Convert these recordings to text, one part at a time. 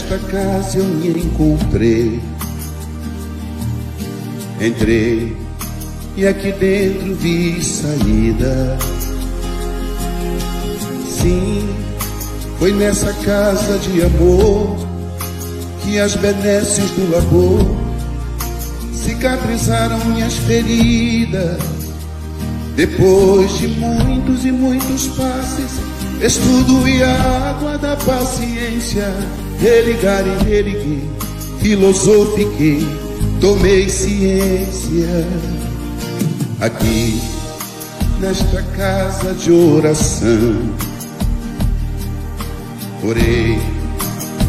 nesta casa eu me encontrei. Entrei e aqui dentro vi saída. Sim, foi nessa casa de amor que as benesses do amor cicatrizaram minhas feridas. Depois de muitos e muitos passes, estudo e água da paciência, religar e religui, filosofiquei, tomei ciência. Aqui, nesta casa de oração, orei,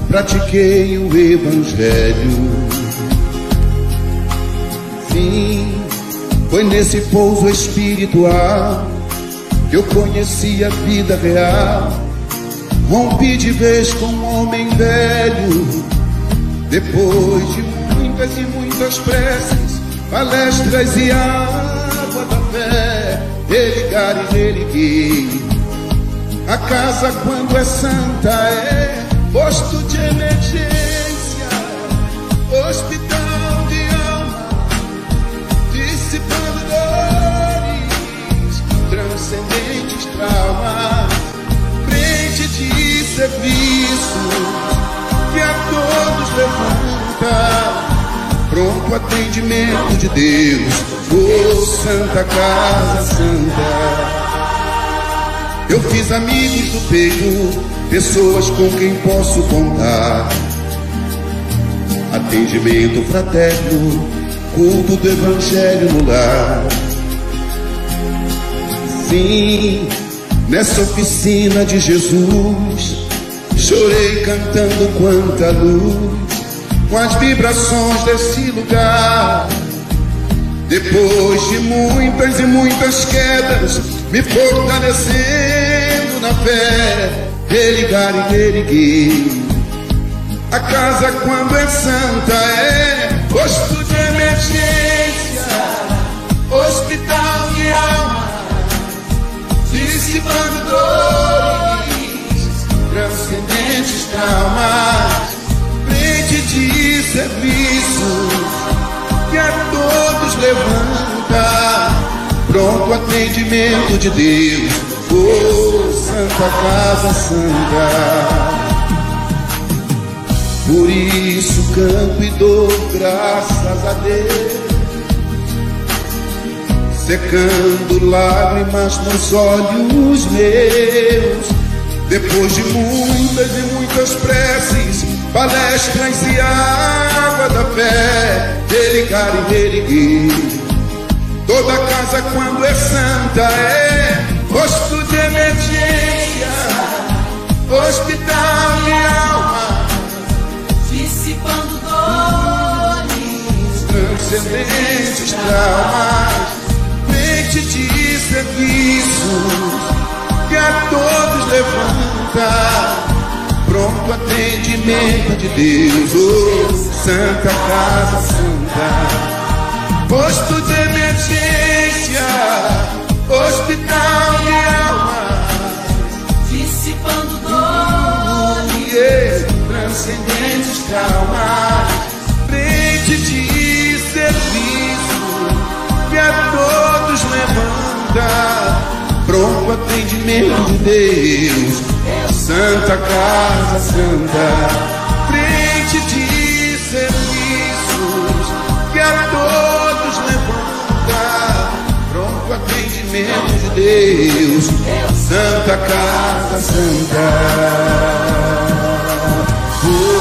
pratiquei o Evangelho. Sim, foi nesse pouso espiritual que eu conheci a vida real. Rompi de vez com um homem velho, depois de muitas e muitas preces, palestras e água da fé, religar e religui. A casa, quando é santa, é posto de emergência, hospital serviço que a todos levanta. Pronto atendimento de Deus, oh Santa Casa Santa. Eu fiz amigos do peito, pessoas com quem posso contar. Atendimento fraterno, culto do Evangelho no lar. Sim, nessa oficina de Jesus, chorei cantando quanta luz, com as vibrações desse lugar. Depois de muitas e muitas quedas, me fortalecendo na fé, religar e reerguer. A casa, quando é santa, é posto de emergência, dissipando dores, transcendentes traumas, frente de serviço que a todos levanta, pronto atendimento de Deus, oh Santa Casa Santa. Por isso canto e dou graças a Deus, secando lágrimas nos olhos meus. Depois de muitas e muitas preces, palestras e água da fé, religar e reerguer. Toda casa, quando é santa, é posto de emergência, hospital de alma, dissipando dores, transcendentes traumas, frente de serviço que a todos levanta. Pronto atendimento de Deus, oh, Santa Casa Santa, posto de emergência, hospital de alma, dissipando dores, transcendentes traumas, frente de Pronto atendimento de Deus, Santa Casa Santa, frente de serviços que a todos levanta. Pronto atendimento de Deus, Santa Casa Santa. Oh.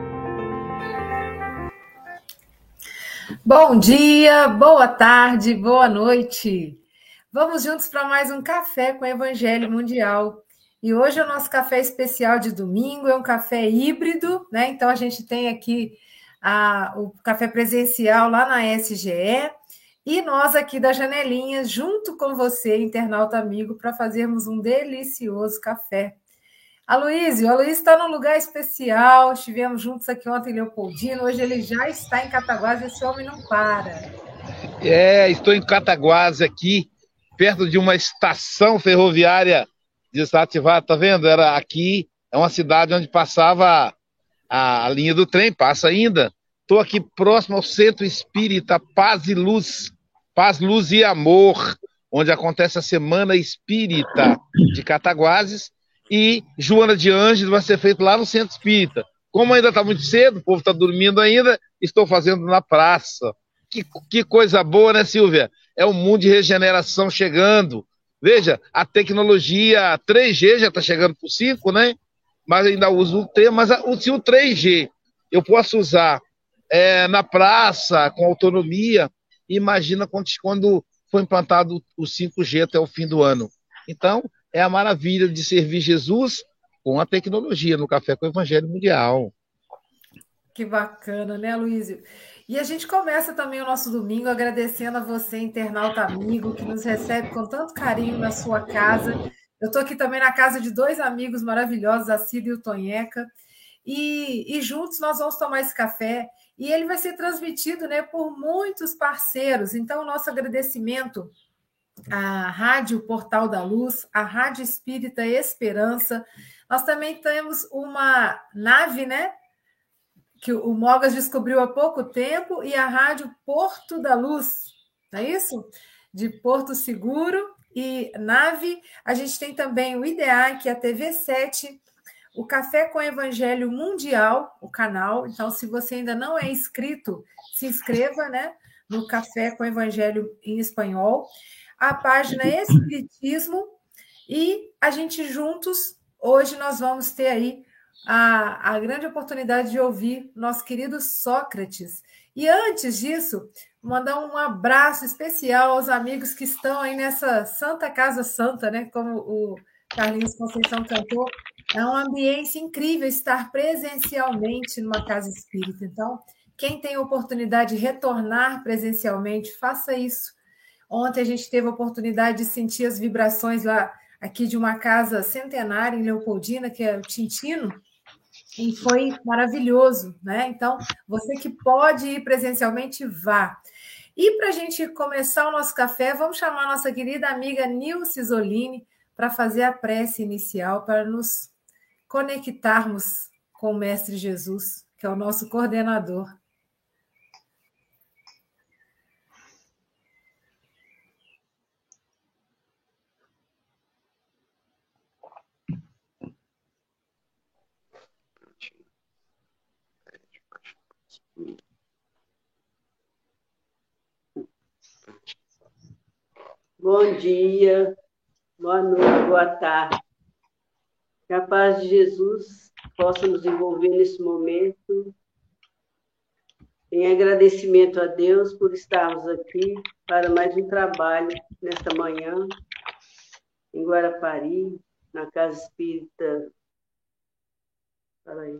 Bom dia, boa tarde, boa noite. Vamos juntos para mais um café com Evangelho Mundial. E hoje é o nosso café especial de domingo, é um café híbrido, né? Então a gente tem aqui a, o café presencial lá na SGE e nós aqui da Janelinha, junto com você, internauta amigo, para fazermos um delicioso café. Aloysio, o Aloysio está num lugar especial, estivemos juntos aqui ontem em Leopoldino, hoje ele já está em Cataguases, esse homem não para. É, estou em Cataguases aqui, perto de uma estação ferroviária desativada, tá vendo? Era aqui, é uma cidade onde passava a, a linha do trem, passa ainda. Estou aqui próximo ao Centro Espírita Paz e Luz, Paz, Luz e Amor, onde acontece a Semana Espírita de Cataguases, e Joana de Anjos vai ser feito lá no Centro Espírita. Como ainda está muito cedo, o povo está dormindo ainda, estou fazendo na praça. Que, que coisa boa, né, Silvia? É o mundo de regeneração chegando. Veja, a tecnologia 3G já está chegando para o 5, né? Mas ainda uso o 3, mas se o 3G eu posso usar é, na praça, com autonomia, imagina quando, quando foi implantado o 5G até o fim do ano. Então, é a maravilha de servir Jesus com a tecnologia no Café com o Evangelho Mundial. Que bacana, né, Luísio? E a gente começa também o nosso domingo agradecendo a você, internauta amigo, que nos recebe com tanto carinho na sua casa. Eu estou aqui também na casa de dois amigos maravilhosos, a Cida e o Tonheca. E, e juntos nós vamos tomar esse café. E ele vai ser transmitido né, por muitos parceiros. Então, nosso agradecimento a Rádio Portal da Luz, a Rádio Espírita Esperança. Nós também temos uma nave, né? Que o Mogas descobriu há pouco tempo, e a Rádio Porto da Luz, não é isso? De Porto Seguro e nave. A gente tem também o IDEA, que é a TV 7, o Café com Evangelho Mundial, o canal. Então, se você ainda não é inscrito, se inscreva, né? No Café com Evangelho em Espanhol a página Espiritismo e a gente juntos, hoje nós vamos ter aí a, a grande oportunidade de ouvir nosso querido Sócrates. E antes disso, mandar um abraço especial aos amigos que estão aí nessa Santa Casa Santa, né? Como o Carlinhos Conceição cantou. É uma ambiência incrível estar presencialmente numa casa espírita. Então, quem tem oportunidade de retornar presencialmente, faça isso Ontem a gente teve a oportunidade de sentir as vibrações lá aqui de uma casa centenária em Leopoldina, que é o Tintino, e foi maravilhoso, né? Então, você que pode ir presencialmente, vá. E para a gente começar o nosso café, vamos chamar a nossa querida amiga Nilce Zolini para fazer a prece inicial, para nos conectarmos com o Mestre Jesus, que é o nosso coordenador. Bom dia, boa noite, boa tarde. Que a paz de Jesus possa nos envolver nesse momento. Em agradecimento a Deus por estarmos aqui para mais um trabalho nesta manhã, em Guarapari, na Casa Espírita. Fala aí,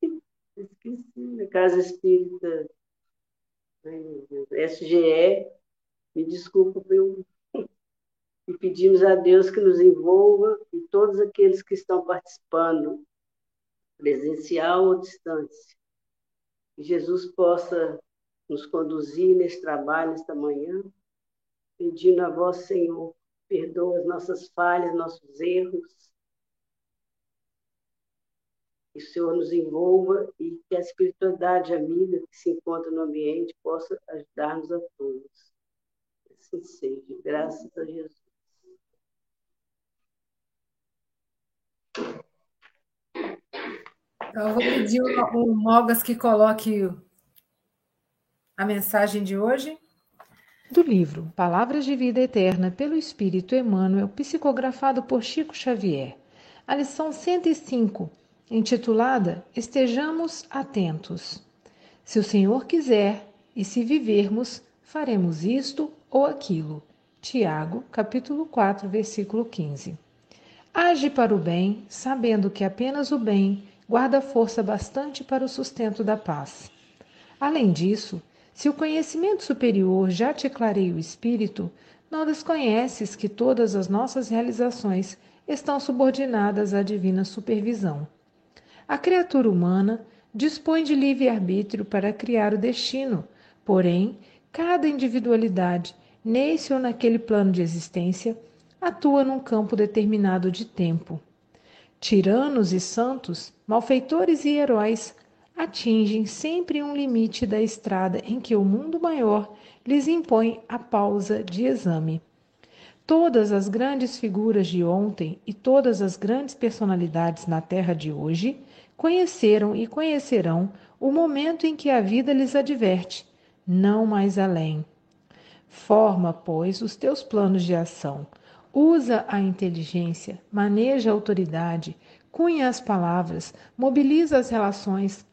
esqueci, na Casa Espírita SGE. Me desculpa pelo. E pedimos a Deus que nos envolva e todos aqueles que estão participando, presencial ou distância. Que Jesus possa nos conduzir nesse trabalho, nesta manhã, pedindo a vós, Senhor, perdoa as nossas falhas, nossos erros, que o Senhor nos envolva e que a espiritualidade amiga que se encontra no ambiente possa ajudar-nos a todos. Assim seja, graças a Jesus. Então, eu vou pedir o Mogas que coloque a mensagem de hoje. Do livro Palavras de Vida Eterna pelo Espírito Emmanuel, psicografado por Chico Xavier. A lição 105, intitulada Estejamos Atentos. Se o Senhor quiser e se vivermos, faremos isto ou aquilo. Tiago, capítulo 4, versículo 15. Age para o bem, sabendo que apenas o bem guarda força bastante para o sustento da paz. Além disso, se o conhecimento superior já te clareia o espírito, não desconheces que todas as nossas realizações estão subordinadas à divina supervisão. A criatura humana dispõe de livre-arbítrio para criar o destino, porém, cada individualidade, nesse ou naquele plano de existência, atua num campo determinado de tempo. Tiranos e santos, malfeitores e heróis atingem sempre um limite da estrada em que o mundo maior lhes impõe a pausa de exame. Todas as grandes figuras de ontem e todas as grandes personalidades na terra de hoje conheceram e conhecerão o momento em que a vida lhes adverte, não mais além. Forma, pois, os teus planos de ação, Usa a inteligência, maneja a autoridade, cunha as palavras, mobiliza as relações,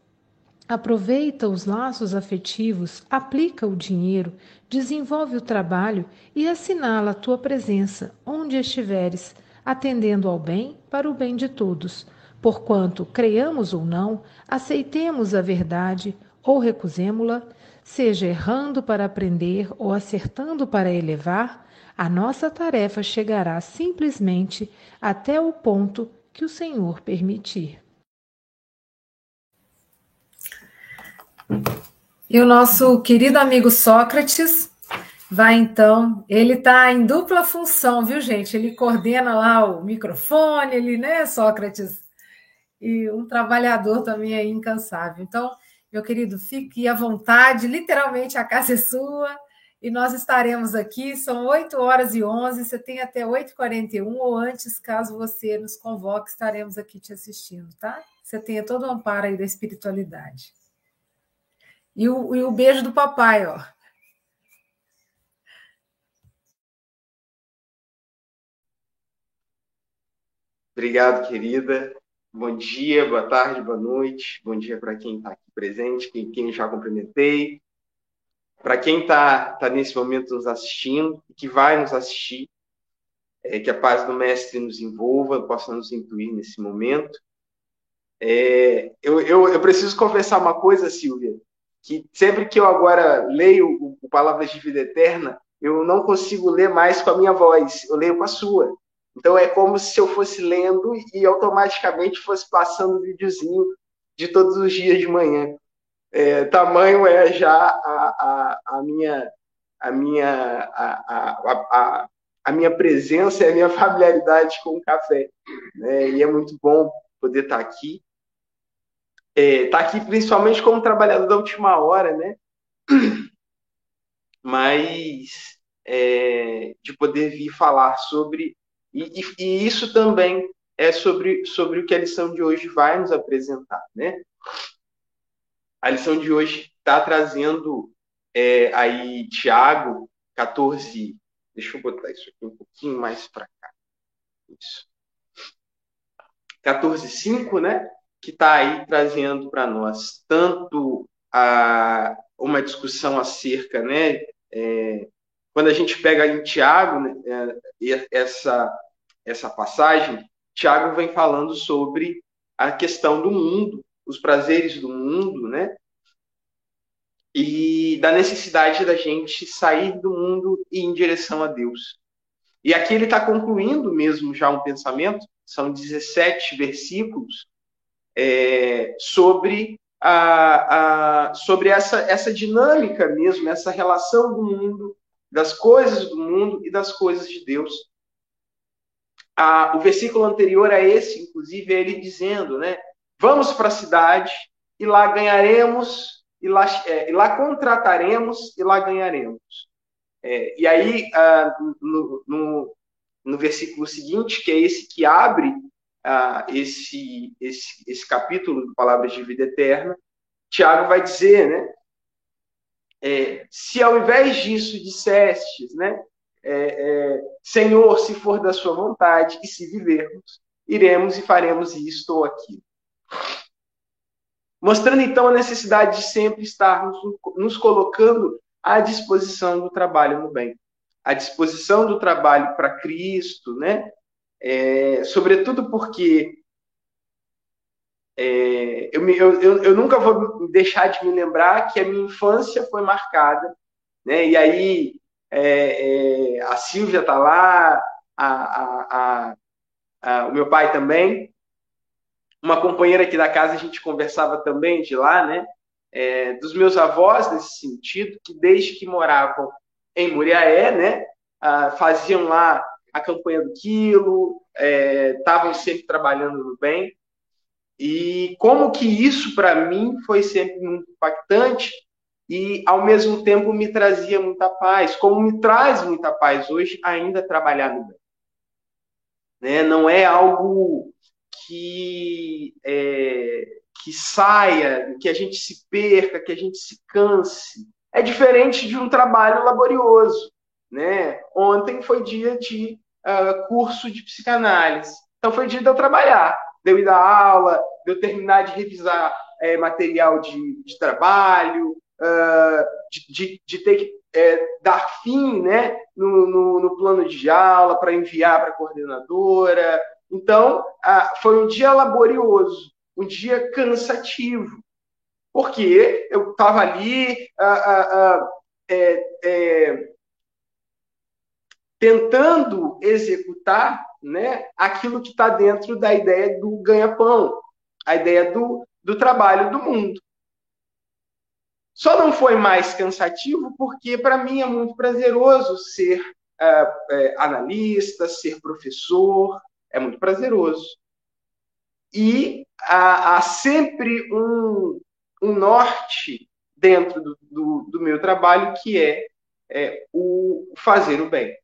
aproveita os laços afetivos, aplica o dinheiro, desenvolve o trabalho e assinala a tua presença onde estiveres, atendendo ao bem para o bem de todos. Porquanto, creiamos ou não, aceitemos a verdade ou recusemo-la, seja errando para aprender ou acertando para elevar, a nossa tarefa chegará simplesmente até o ponto que o Senhor permitir. E o nosso querido amigo Sócrates vai então, ele está em dupla função, viu, gente? Ele coordena lá o microfone, ele, né, Sócrates? E um trabalhador também aí incansável. Então, meu querido, fique à vontade, literalmente a casa é sua e nós estaremos aqui, são 8 horas e 11, você tem até 8h41 ou antes, caso você nos convoque, estaremos aqui te assistindo, tá? Você tenha todo o amparo aí da espiritualidade. E o, e o beijo do papai, ó. Obrigado, querida. Bom dia, boa tarde, boa noite. Bom dia para quem está aqui presente, quem, quem já cumprimentei para quem está tá nesse momento nos assistindo que vai nos assistir, é, que a paz do Mestre nos envolva, possa nos incluir nesse momento. É, eu, eu, eu, preciso confessar uma coisa, Silvia, que sempre que eu agora leio o, o Palavras de Vida Eterna, eu não consigo ler mais com a minha voz, eu leio com a sua. Então é como se eu fosse lendo e automaticamente fosse passando o videozinho de todos os dias de manhã é, tamanho é já a, a, a minha a minha a, a, a, minha presença e a minha familiaridade com o café né? e é muito bom poder estar aqui. É, estar aqui principalmente como trabalhador da última hora né? Mas é, de poder vir falar sobre e, e, e isso também é sobre sobre o que a lição de hoje vai nos apresentar né a lição de hoje está trazendo é, aí Tiago 14. Deixa eu botar isso aqui um pouquinho mais para cá. Isso. 14,5, né? Que está aí trazendo para nós tanto a, uma discussão acerca, né? É, quando a gente pega em Tiago, né, é, essa, essa passagem, Tiago vem falando sobre a questão do mundo, os prazeres do mundo, né? E da necessidade da gente sair do mundo e ir em direção a Deus. E aqui ele está concluindo mesmo já um pensamento, são 17 versículos, é, sobre, a, a, sobre essa, essa dinâmica mesmo, essa relação do mundo, das coisas do mundo e das coisas de Deus. o versículo anterior a esse, inclusive, é ele dizendo, né? Vamos para a cidade e lá ganharemos, e lá, é, e lá contrataremos e lá ganharemos. É, e aí, ah, no, no, no, versículo seguinte, que é esse que abre ah, esse, esse, esse capítulo de Palavras de Vida Eterna, Tiago vai dizer, né? É, se ao invés disso dissestes, né? É, é, Senhor, se for da sua vontade e se vivermos, iremos e faremos isto ou aquilo. Mostrando então a necessidade de sempre estarmos nos colocando à disposição do trabalho no bem, à disposição do trabalho para Cristo, né? É, sobretudo porque é, eu, eu, eu, nunca vou deixar de me lembrar que a minha infância foi marcada, né? E aí é, é, a Silvia está lá, a, a, a, o meu pai também, uma companheira aqui da casa a gente conversava também de lá, né? É, dos meus avós nesse sentido, que desde que moravam em Muriaé, né? Ah, faziam lá a campanha do quilo, estavam é, sempre trabalhando no bem. E como que isso para mim foi sempre muito impactante e ao mesmo tempo me trazia muita paz, como me traz muita paz hoje ainda trabalhar no bem. Né? Não é algo que é, que saia, que a gente se perca, que a gente se canse. É diferente de um trabalho laborioso. Né? Ontem foi dia de uh, curso de psicanálise. Então foi dia de eu trabalhar de eu ir dar aula, de eu terminar de revisar é, material de, de trabalho, uh, de, de, de, ter que é, dar fim né, no, no, no, plano de aula para enviar para a coordenadora. Então, foi um dia laborioso, um dia cansativo, porque eu estava ali é, é, tentando executar né, aquilo que está dentro da ideia do ganha-pão, a ideia do, do trabalho do mundo. Só não foi mais cansativo porque, para mim, é muito prazeroso ser uh, é, analista, ser professor, é muito prazeroso. E há, há sempre um, um norte dentro do, do, do meu trabalho que é, é o fazer o bem.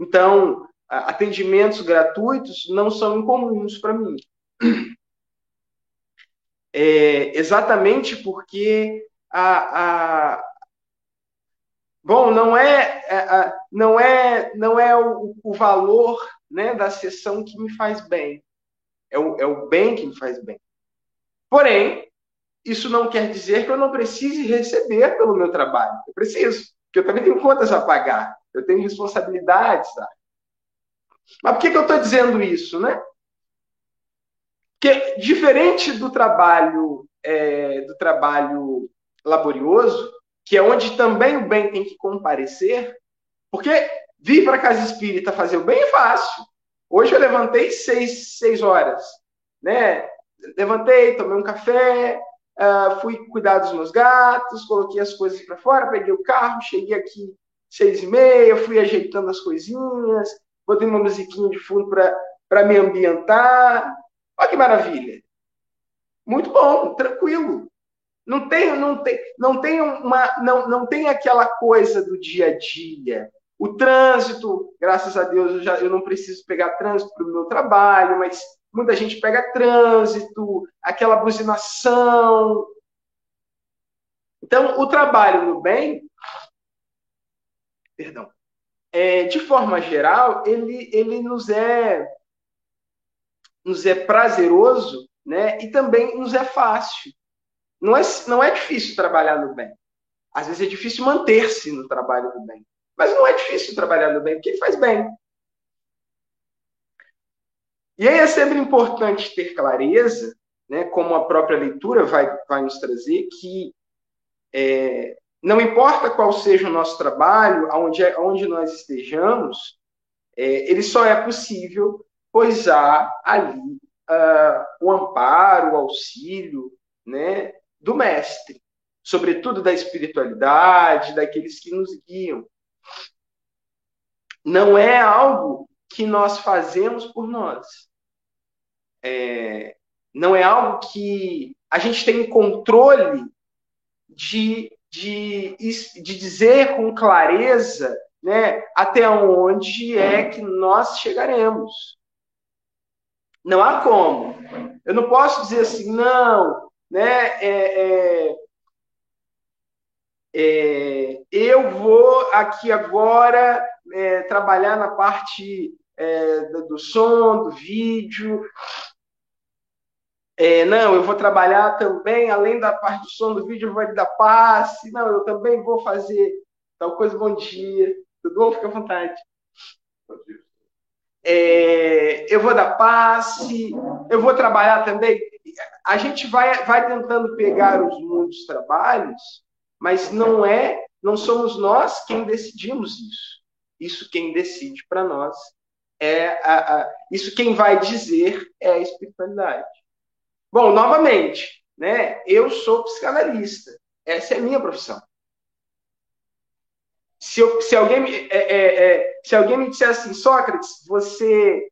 Então, atendimentos gratuitos não são incomuns para mim. É, exatamente porque a, a, bom não é, é não é não é o, o, valor né, da sessão que me faz bem é o, é o bem que me faz bem porém isso não quer dizer que eu não precise receber pelo meu trabalho eu preciso porque eu também tenho contas a pagar eu tenho responsabilidades? Mas por que, que eu estou dizendo isso, né? Porque diferente do trabalho é, do trabalho laborioso, que é onde também o bem tem que comparecer, porque vir para a casa espírita fazer o bem é fácil. Hoje eu levantei seis, seis horas, né? Levantei, tomei um café, uh, fui cuidar dos meus gatos, coloquei as coisas para fora, peguei o carro, cheguei aqui seis e meia, fui ajeitando as coisinhas, botei uma musiquinha de fundo para me ambientar. Olha que maravilha. Muito bom, tranquilo. Não tem, não tem, não tem uma, não, não tem aquela coisa do dia a dia. O trânsito, graças a Deus, eu, já, eu não preciso pegar trânsito para o meu trabalho, mas muita gente pega trânsito, aquela buzinação. Então, o trabalho no bem, perdão, é, de forma geral, ele, ele nos é nos é prazeroso, né? E também nos é fácil. Não é, não é difícil trabalhar no bem. Às vezes é difícil manter-se no trabalho do bem. Mas não é difícil trabalhar no bem, porque faz bem. E aí é sempre importante ter clareza, né, como a própria leitura vai, vai nos trazer, que é, não importa qual seja o nosso trabalho, aonde, aonde nós estejamos, é, ele só é possível pois há ali uh, o amparo, o auxílio né, do mestre, sobretudo da espiritualidade, daqueles que nos guiam. Não é algo que nós fazemos por nós. É, não é algo que a gente tem controle de, de, de dizer com clareza né, até onde é que nós chegaremos. Não há como. Eu não posso dizer assim, não, né, é, é, é, eu vou aqui agora é, trabalhar na parte é, do som, do vídeo, é, não, eu vou trabalhar também, além da parte do som do vídeo, eu vou dar passe. Não, eu também vou fazer tal coisa. Bom dia. Tudo bom? Fica à vontade. É, eu vou dar passe, eu vou trabalhar também. A gente vai, vai tentando pegar os muitos trabalhos, mas não é, não somos nós quem decidimos isso. Isso quem decide para nós é a, a, isso quem vai dizer é a espiritualidade. Bom, novamente, né? Eu sou psicanalista. Essa é a minha profissão. Se, eu, se, alguém, me, é, é, é, se alguém me disser assim, Sócrates, você.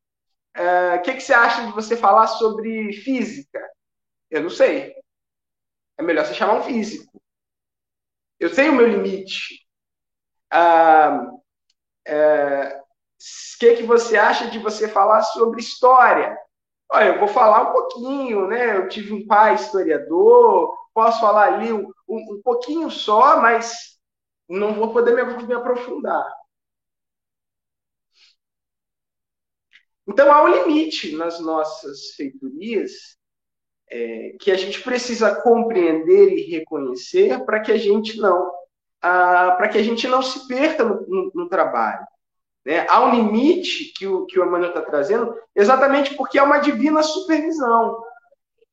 O é, que, que você acha de você falar sobre física? Eu não sei. É melhor você chamar um físico. Eu sei o meu limite. Ah, é, o que, que você acha de você falar sobre história? Olha, eu vou falar um pouquinho, né? Eu tive um pai historiador, posso falar ali um, um pouquinho só, mas não vou poder me, me aprofundar. Então há um limite nas nossas feitorias é, que a gente precisa compreender e reconhecer para que a gente não para que a gente não se perca no, no, no trabalho. Né? Há um limite que o, que o Emmanuel está trazendo, exatamente porque é uma divina supervisão.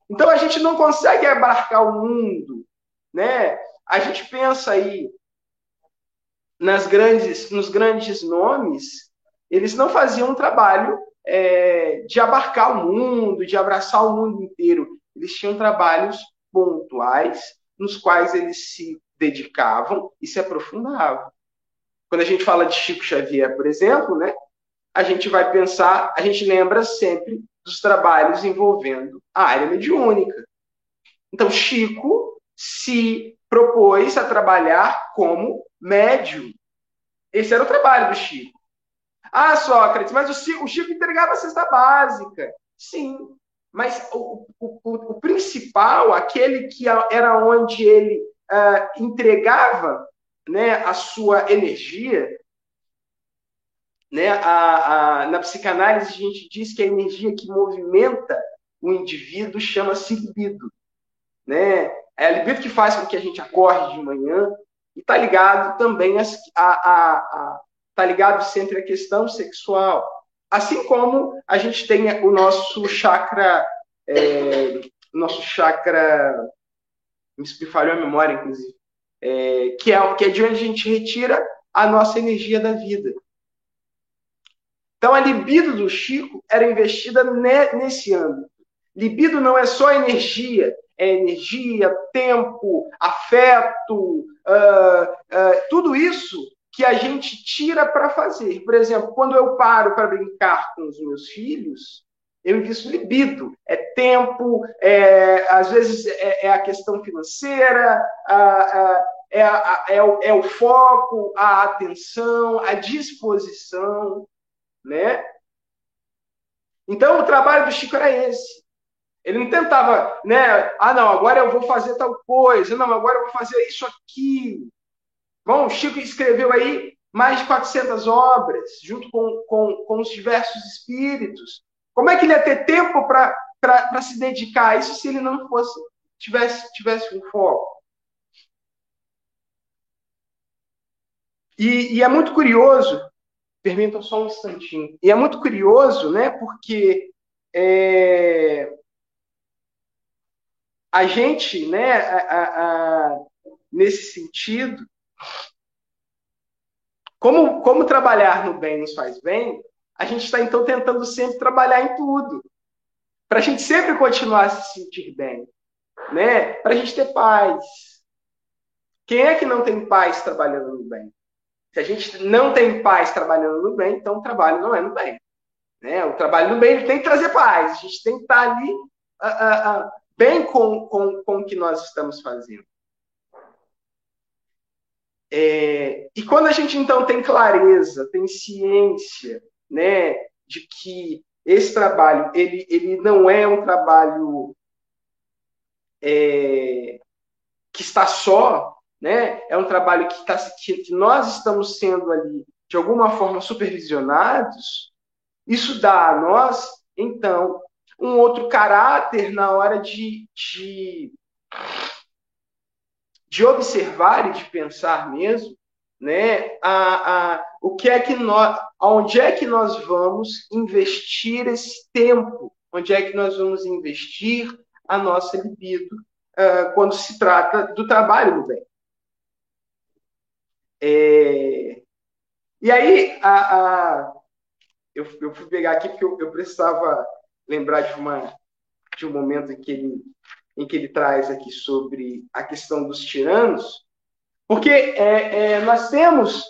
Então a gente não consegue abarcar o mundo. Né? A gente pensa aí nas grandes, nos grandes nomes, eles não faziam um trabalho é, de abarcar o mundo, de abraçar o mundo inteiro. Eles tinham trabalhos pontuais nos quais eles se dedicavam e se aprofundavam. Quando a gente fala de Chico Xavier, por exemplo, né, a gente vai pensar, a gente lembra sempre dos trabalhos envolvendo a área mediúnica. Então, Chico se propôs a trabalhar como médium. Esse era o trabalho do Chico. Ah, Sócrates, mas o Chico, o Chico entregava a cesta básica. Sim, mas o, o, o, principal, aquele que era onde ele uh, entregava né, a sua energia. Né, a, a, na psicanálise, a gente diz que a energia que movimenta o indivíduo chama-se libido. Né? É a libido que faz com que a gente acorde de manhã e está ligado também a, a, a, tá ligado sempre à questão sexual. Assim como a gente tem o nosso chakra, é, nosso chakra, me falhou a memória, inclusive, é, que, é, que é de onde a gente retira a nossa energia da vida. Então, a libido do Chico era investida ne, nesse âmbito. Libido não é só energia, é energia, tempo, afeto, uh, uh, tudo isso que a gente tira para fazer. Por exemplo, quando eu paro para brincar com os meus filhos, eu invisto libido. É tempo, é, às vezes é, é a questão financeira, a, a, é, a, é, o, é o foco, a atenção, a disposição, né? Então, o trabalho do Chico era esse. Ele não tentava, né? Ah, não, agora eu vou fazer tal coisa. Não, agora eu vou fazer isso aqui. Bom, Chico escreveu aí mais de 400 obras, junto com, com, com os diversos espíritos. Como é que ele ia ter tempo para se dedicar a isso se ele não fosse tivesse, tivesse um foco? E, e é muito curioso, permitam só um instantinho, e é muito curioso, né, porque é, a gente, né, a, a, a, nesse sentido, como, como trabalhar no bem nos faz bem, a gente está então tentando sempre trabalhar em tudo. Para a gente sempre continuar a se sentir bem. Né? Para a gente ter paz. Quem é que não tem paz trabalhando no bem? Se a gente não tem paz trabalhando no bem, então o trabalho não é no bem. Né? O trabalho no bem ele tem que trazer paz. A gente tem que estar ali uh, uh, bem com, com, com o que nós estamos fazendo. É, e quando a gente então tem clareza, tem ciência, né, de que esse trabalho ele, ele não é um trabalho é, que está só, né, é um trabalho que, tá, que, que nós estamos sendo ali de alguma forma supervisionados, isso dá a nós então um outro caráter na hora de, de de observar e de pensar mesmo, né, a, a, o que é que nós, onde é que nós vamos investir esse tempo, onde é que nós vamos investir a nossa libido uh, quando se trata do trabalho no bem. É, e aí, a, a, eu, eu fui pegar aqui porque eu, eu precisava lembrar de, uma, de um momento em que ele em que ele traz aqui sobre a questão dos tiranos, porque é, é, nós temos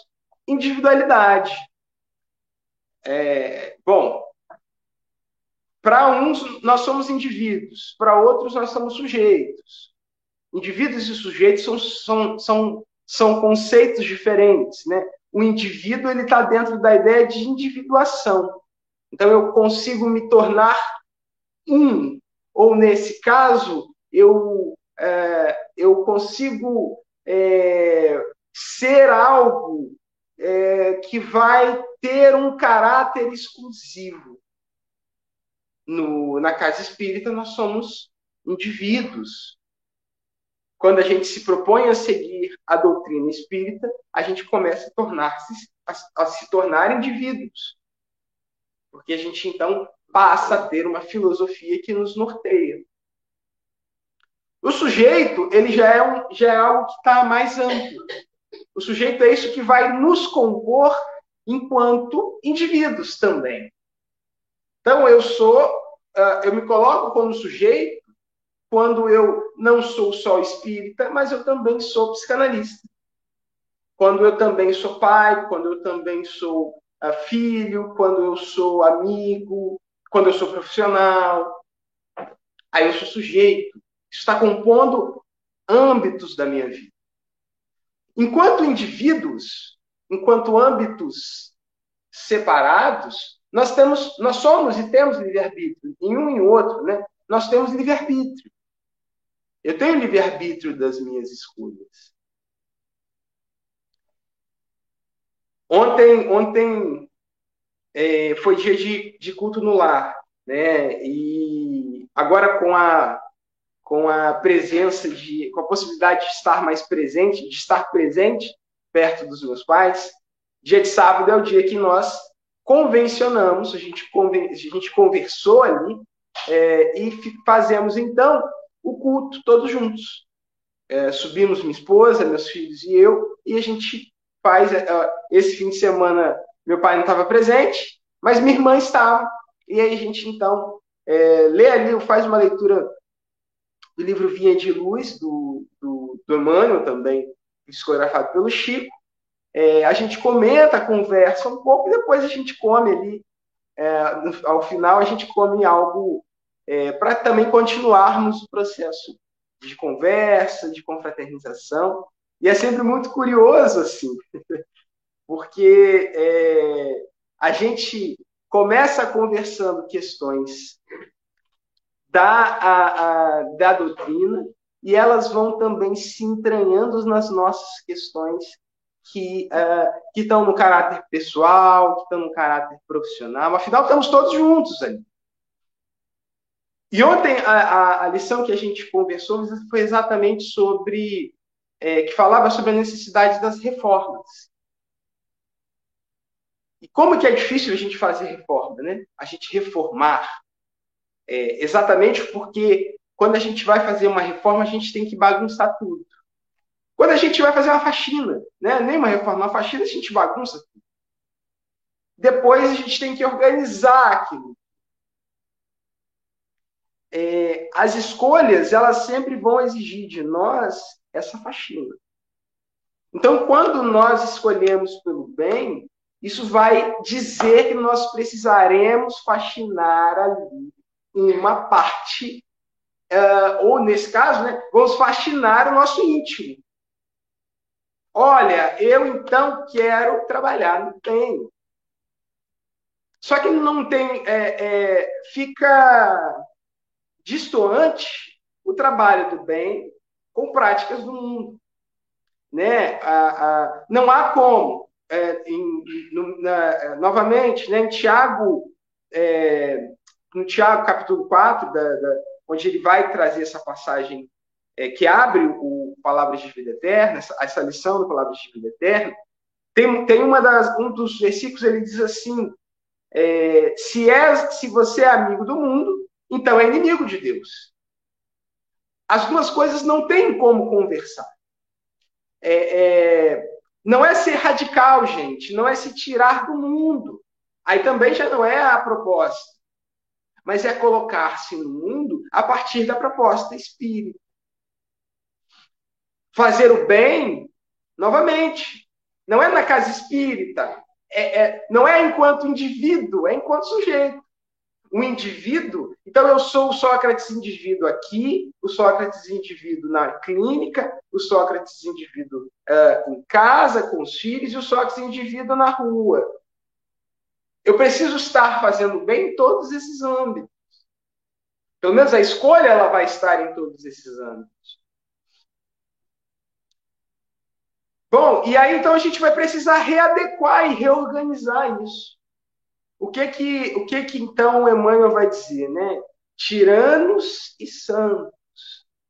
individualidade. É, bom, para uns nós somos indivíduos, para outros nós somos sujeitos. Indivíduos e sujeitos são, são, são, são conceitos diferentes, né? O indivíduo ele está dentro da ideia de individuação. Então eu consigo me tornar um, ou nesse caso eu, é, eu consigo é, ser algo é, que vai ter um caráter exclusivo. No, na casa espírita, nós somos indivíduos. Quando a gente se propõe a seguir a doutrina espírita, a gente começa a tornar-se a, a se tornar indivíduos. Porque a gente então passa a ter uma filosofia que nos norteia. O sujeito, ele já é, um, já é algo que está mais amplo. O sujeito é isso que vai nos compor enquanto indivíduos também. Então, eu sou, uh, eu me coloco como sujeito quando eu não sou só espírita, mas eu também sou psicanalista. Quando eu também sou pai, quando eu também sou uh, filho, quando eu sou amigo, quando eu sou profissional. Aí eu sou sujeito está compondo âmbitos da minha vida. Enquanto indivíduos, enquanto âmbitos separados, nós temos, nós somos e temos livre-arbítrio, em um e outro, né? Nós temos livre-arbítrio. Eu tenho livre-arbítrio das minhas escolhas. Ontem, ontem é, foi dia de, de culto no lar, né? E agora com a com a presença de, com a possibilidade de estar mais presente, de estar presente perto dos meus pais. Dia de sábado é o dia que nós convencionamos, a gente, conven, a gente conversou ali é, e fazemos então o culto todos juntos. É, subimos minha esposa, meus filhos e eu, e a gente faz. É, esse fim de semana, meu pai não estava presente, mas minha irmã estava. E aí a gente então é, lê ali, faz uma leitura do livro Vinha de Luz, do, do, do Emmanuel, também psicografado pelo Chico. É, a gente comenta, conversa um pouco, e depois a gente come ali. É, ao final, a gente come algo é, para também continuarmos o processo de conversa, de confraternização. E é sempre muito curioso, assim, porque é, a gente começa conversando questões da, a, a, da doutrina e elas vão também se entranhando nas nossas questões que, uh, que estão no caráter pessoal, que estão no caráter profissional. Afinal, estamos todos juntos ali. E ontem a, a, a lição que a gente conversou foi exatamente sobre é, que falava sobre a necessidade das reformas. E como que é difícil a gente fazer reforma, né? A gente reformar, é, exatamente porque quando a gente vai fazer uma reforma, a gente tem que bagunçar tudo. Quando a gente vai fazer uma faxina, né? nem uma reforma, uma faxina, a gente bagunça tudo. Depois a gente tem que organizar aquilo. É, as escolhas, elas sempre vão exigir de nós essa faxina. Então, quando nós escolhemos pelo bem, isso vai dizer que nós precisaremos faxinar ali uma parte uh, ou nesse caso, né, vamos faxinar o nosso íntimo. Olha, eu então quero trabalhar no bem. Só que não tem, é, é, fica distoante o trabalho do bem com práticas do mundo. Né? A, a, não há como, é, em, no, na, novamente, né, em Tiago, é, no Tiago capítulo 4, da, da, onde ele vai trazer essa passagem é, que abre o Palavras de Vida Eterna, essa, essa lição do Palavras de Vida Eterna, tem, tem uma das, um dos versículos, ele diz assim, é, se, é, se você é amigo do mundo, então é inimigo de Deus. As duas coisas não têm como conversar. É, é, não é ser radical, gente, não é se tirar do mundo. Aí também já não é a proposta. Mas é colocar-se no mundo a partir da proposta espírita. Fazer o bem, novamente, não é na casa espírita, é, é, não é enquanto indivíduo, é enquanto sujeito. O indivíduo, então eu sou o Sócrates indivíduo aqui, o Sócrates indivíduo na clínica, o Sócrates indivíduo uh, em casa, com os filhos, e o Sócrates indivíduo na rua. Eu preciso estar fazendo bem em todos esses âmbitos. Pelo menos a escolha ela vai estar em todos esses âmbitos. Bom, e aí então a gente vai precisar readequar e reorganizar isso. O que que, o que, que então Emmanuel vai dizer, né? Tiranos e santos,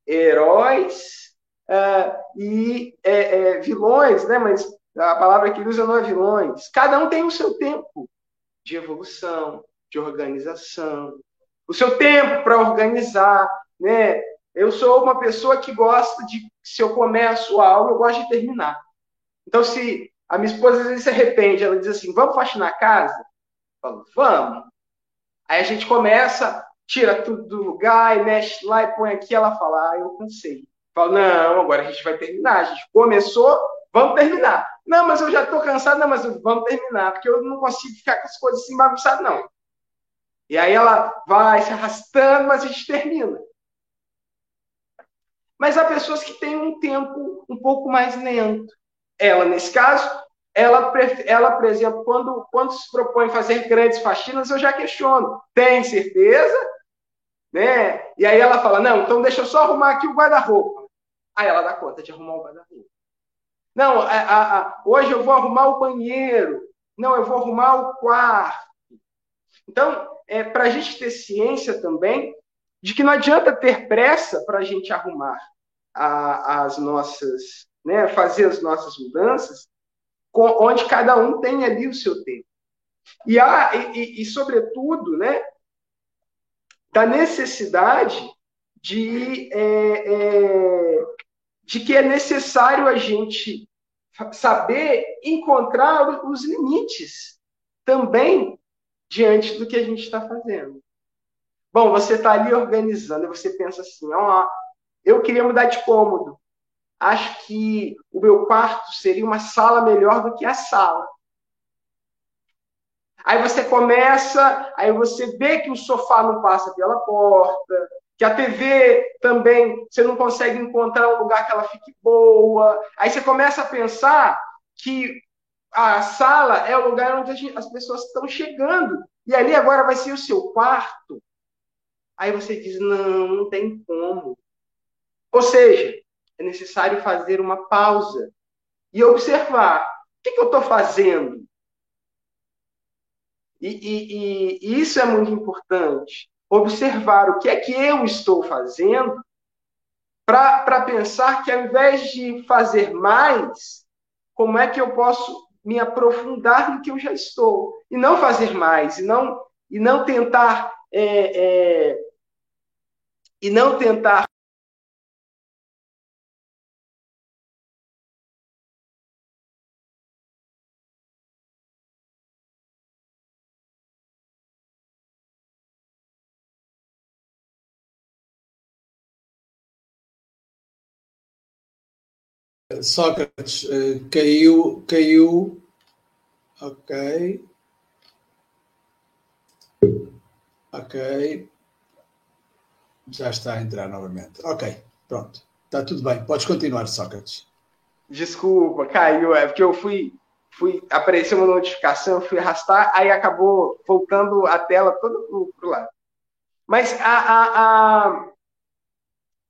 heróis uh, e é, é, vilões, né? Mas a palavra que ele usa não é vilões. Cada um tem o seu tempo de evolução, de organização, o seu tempo para organizar, né? Eu sou uma pessoa que gosta de, se eu começo algo, eu gosto de terminar. Então, se a minha esposa às vezes se arrepende, ela diz assim, vamos faxinar a casa? Eu falo, vamos. Aí a gente começa, tira tudo do lugar e mexe lá e põe aqui, ela fala, ah, eu cansei. Falo, não, agora a gente vai terminar. A gente começou, vamos terminar. Não, mas eu já estou cansado, não, mas vamos terminar, porque eu não consigo ficar com as coisas assim bagunçadas, não. E aí ela vai se arrastando, mas a gente termina. Mas há pessoas que têm um tempo um pouco mais lento. Ela, nesse caso, ela, ela por exemplo, quando, quando se propõe fazer grandes faxinas, eu já questiono. Tem certeza? Né? E aí ela fala, não, então deixa eu só arrumar aqui o guarda-roupa. Aí ela dá conta de arrumar o guarda-roupa. Não, a, a, a, hoje eu vou arrumar o banheiro. Não, eu vou arrumar o quarto. Então, é, para a gente ter ciência também de que não adianta ter pressa para a gente arrumar a, as nossas, né, fazer as nossas mudanças, com, onde cada um tem ali o seu tempo. E, há, e, e, sobretudo, né, da necessidade de, é, é, de que é necessário a gente saber encontrar os limites também diante do que a gente está fazendo. Bom, você está ali organizando e você pensa assim: ó, eu queria mudar de cômodo. Acho que o meu quarto seria uma sala melhor do que a sala. Aí você começa, aí você vê que o sofá não passa pela porta, que a TV também você não consegue encontrar um lugar que ela fique boa. Aí você começa a pensar que a sala é o lugar onde as pessoas estão chegando. E ali agora vai ser o seu quarto. Aí você diz: não, não tem como. Ou seja, é necessário fazer uma pausa e observar: o que, que eu estou fazendo? E, e, e, isso é muito importante. Observar o que é que eu estou fazendo para pensar que ao invés de fazer mais, como é que eu posso me aprofundar no que eu já estou? E não fazer mais e não e não tentar é, é, e não tentar Sócrates uh, caiu, caiu, ok, ok, Já está a entrar novamente. Ok, pronto. Está tudo bem. Podes continuar, Sócrates. Desculpa, caiu. É porque eu fui, fui apareceu uma notificação, fui arrastar, aí acabou voltando a tela toda para o lado. Mas a, a, a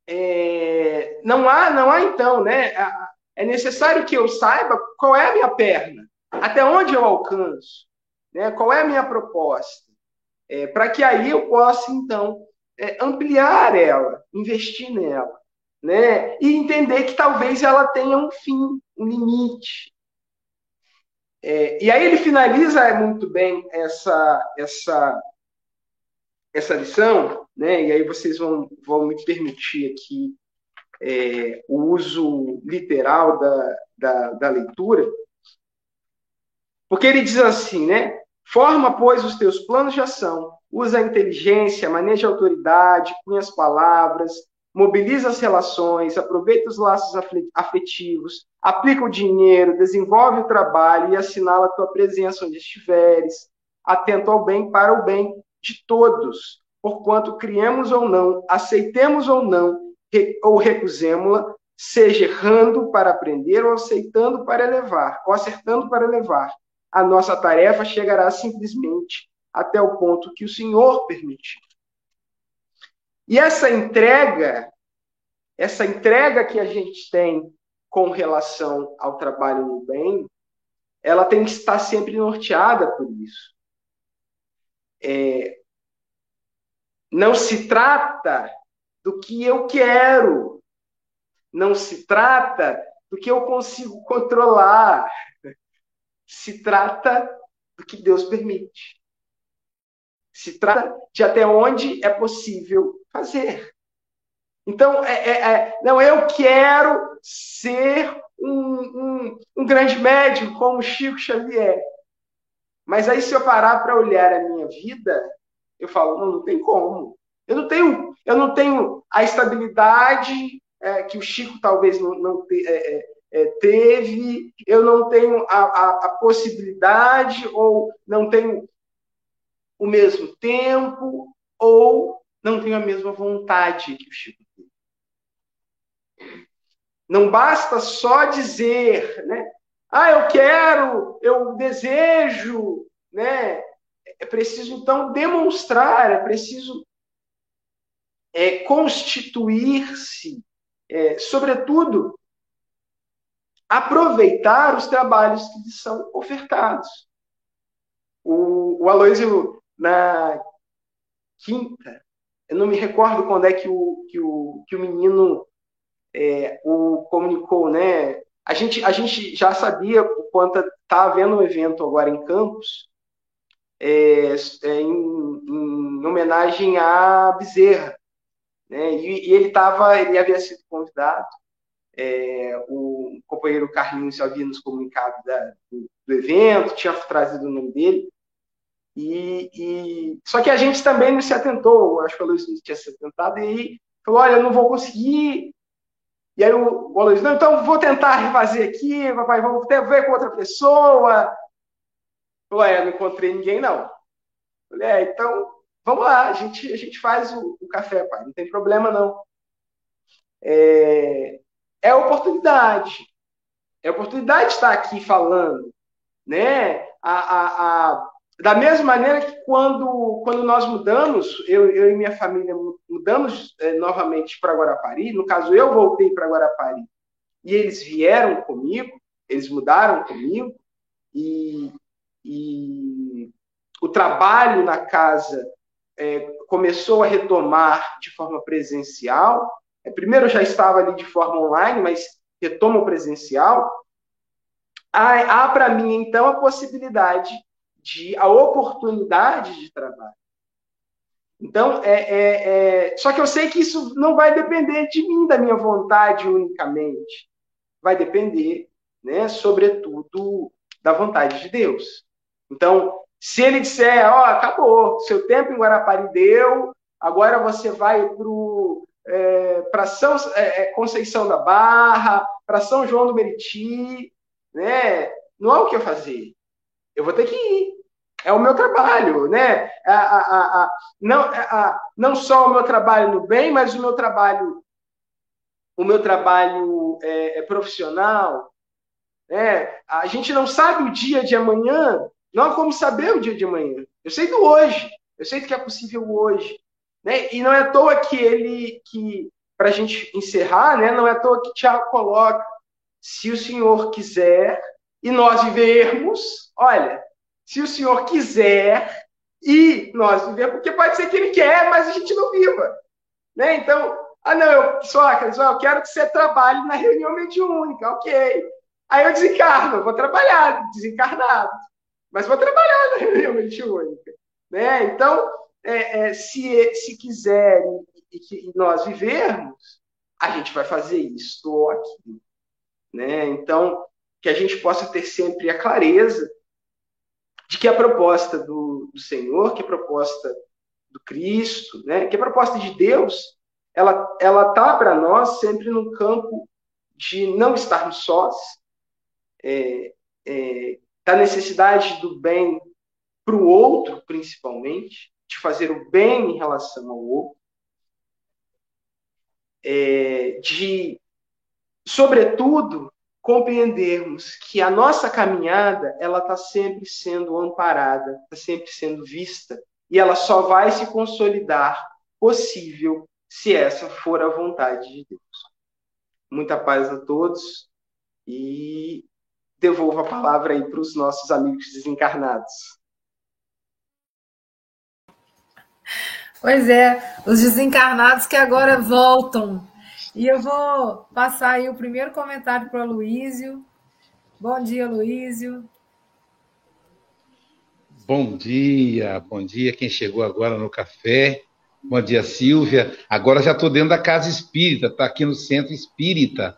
é, não há, não há então, né? É necessário que eu saiba qual é a minha perna, até onde eu alcanço, né? Qual é a minha proposta, é, para que aí eu possa então é, ampliar ela, investir nela, né? E entender que talvez ela tenha um fim, um limite. É, e aí ele finaliza muito bem essa essa essa lição, né? E aí vocês vão, vão me permitir aqui é, o uso literal da, da, da leitura, porque ele diz assim, né? Forma, pois, os teus planos de ação, usa a inteligência, maneja a autoridade, cunha as palavras, mobiliza as relações, aproveita os laços afetivos, aplica o dinheiro, desenvolve o trabalho e assinala a tua presença onde estiveres, atento ao bem para o bem de todos, porquanto criemos ou não, aceitemos ou não, ou recusemos-la, seja errando para aprender ou aceitando para elevar, ou acertando para elevar. A nossa tarefa chegará simplesmente até o ponto que o Senhor permitir. E essa entrega, essa entrega que a gente tem com relação ao trabalho no bem, ela tem que estar sempre norteada por isso. É, não se trata do que eu quero, não se trata do que eu consigo controlar, se trata do que Deus permite. Se trata de até onde é possível fazer. Então, é, é, é não, eu quero ser um, um, um grande médico como Chico Xavier. Mas aí, se eu parar para olhar a minha vida, eu falo, não, não tem como. Eu não tenho, eu não tenho a estabilidade é, que o Chico talvez não, não te, é, é, é teve, eu não tenho a, a, a, possibilidade, ou não tenho o mesmo tempo, ou não tenho a mesma vontade que o Chico teve. Não basta só dizer, né? Ah, eu quero, eu desejo, né? É preciso, então, demonstrar, é preciso é, constituir-se, é, sobretudo, aproveitar os trabalhos que lhe são ofertados. O, o Aloysio, na quinta, eu não me recordo quando é que o, que o, que o menino é, o comunicou, né? A gente, a gente já sabia o quanto está havendo um evento agora em Campos, é, é, em, em, homenagem à Bezerra. Né? E, e, ele estava, ele havia sido convidado, é, o companheiro Carlinhos havia nos comunicado da, do, do, evento, tinha trazido o nome dele, e, e, só que a gente também não se atentou, acho que o Luiz não tinha se atentado, e falou, olha, eu não vou conseguir, e aí o, o Luiz, não, então vou tentar refazer aqui, papai, vamos ver com outra pessoa, Ué, não encontrei ninguém, não. Falei, é, então, vamos lá, a gente, a gente faz o, o café, pai, não tem problema, não. É, é oportunidade. É oportunidade de estar aqui falando, né? A, a, a, da mesma maneira que quando, quando nós mudamos, eu, eu e minha família mudamos é, novamente para Guarapari, no caso eu voltei para Guarapari, e eles vieram comigo, eles mudaram comigo, e, e o trabalho na casa é, começou a retomar de forma presencial. É, primeiro já estava ali de forma online, mas retoma o presencial. Há, há para mim, então, a possibilidade de, a oportunidade de trabalho. Então, é, é, é, só que eu sei que isso não vai depender de mim, da minha vontade unicamente. Vai depender, né, sobretudo, da vontade de Deus. Então, se ele disser, ó, oh, acabou, seu tempo em Guarapari deu, agora você vai para é, São é, é, Conceição da Barra, para São João do Meriti, né? Não há o que eu fazer. Eu vou ter que ir. é o meu trabalho, né? A, a, a, não, não só o meu trabalho no bem, mas o meu trabalho, o meu trabalho é, é profissional. Né? A gente não sabe o dia de amanhã, não há como saber o dia de amanhã. Eu sei do hoje, eu sei do que é possível hoje. Né? E não é à toa que ele, que para a gente encerrar, né? não é à toa que Tiago coloca, se o Senhor quiser e nós vivermos, olha, se o Senhor quiser e nós vivermos, porque pode ser que ele quer, mas a gente não viva. Né? Então, ah, não, eu, Sócrates, eu quero que você trabalhe na reunião mediúnica, ok. Aí eu desencarno, vou trabalhar, desencarnado, mas vou trabalhar na reunião mediúnica. Né? Então, é, é, se, se quiserem e nós vivermos, a gente vai fazer isso ou aquilo. Né? Então, que a gente possa ter sempre a clareza de que a proposta do, do Senhor, que a proposta do Cristo, né, que a proposta de Deus, ela ela tá para nós sempre no campo de não estarmos sós, é, é, da necessidade do bem para o outro, principalmente, de fazer o bem em relação ao outro, é, de, sobretudo, compreendermos que a nossa caminhada ela está sempre sendo amparada, está sempre sendo vista e ela só vai se consolidar possível se essa for a vontade de Deus. Muita paz a todos e devolvo a palavra aí para os nossos amigos desencarnados. Pois é, os desencarnados que agora voltam e eu vou passar aí o primeiro comentário para o Luísio. Bom dia, Luísio. Bom dia, bom dia quem chegou agora no café. Bom dia, Silvia. Agora já estou dentro da casa espírita, está aqui no centro espírita.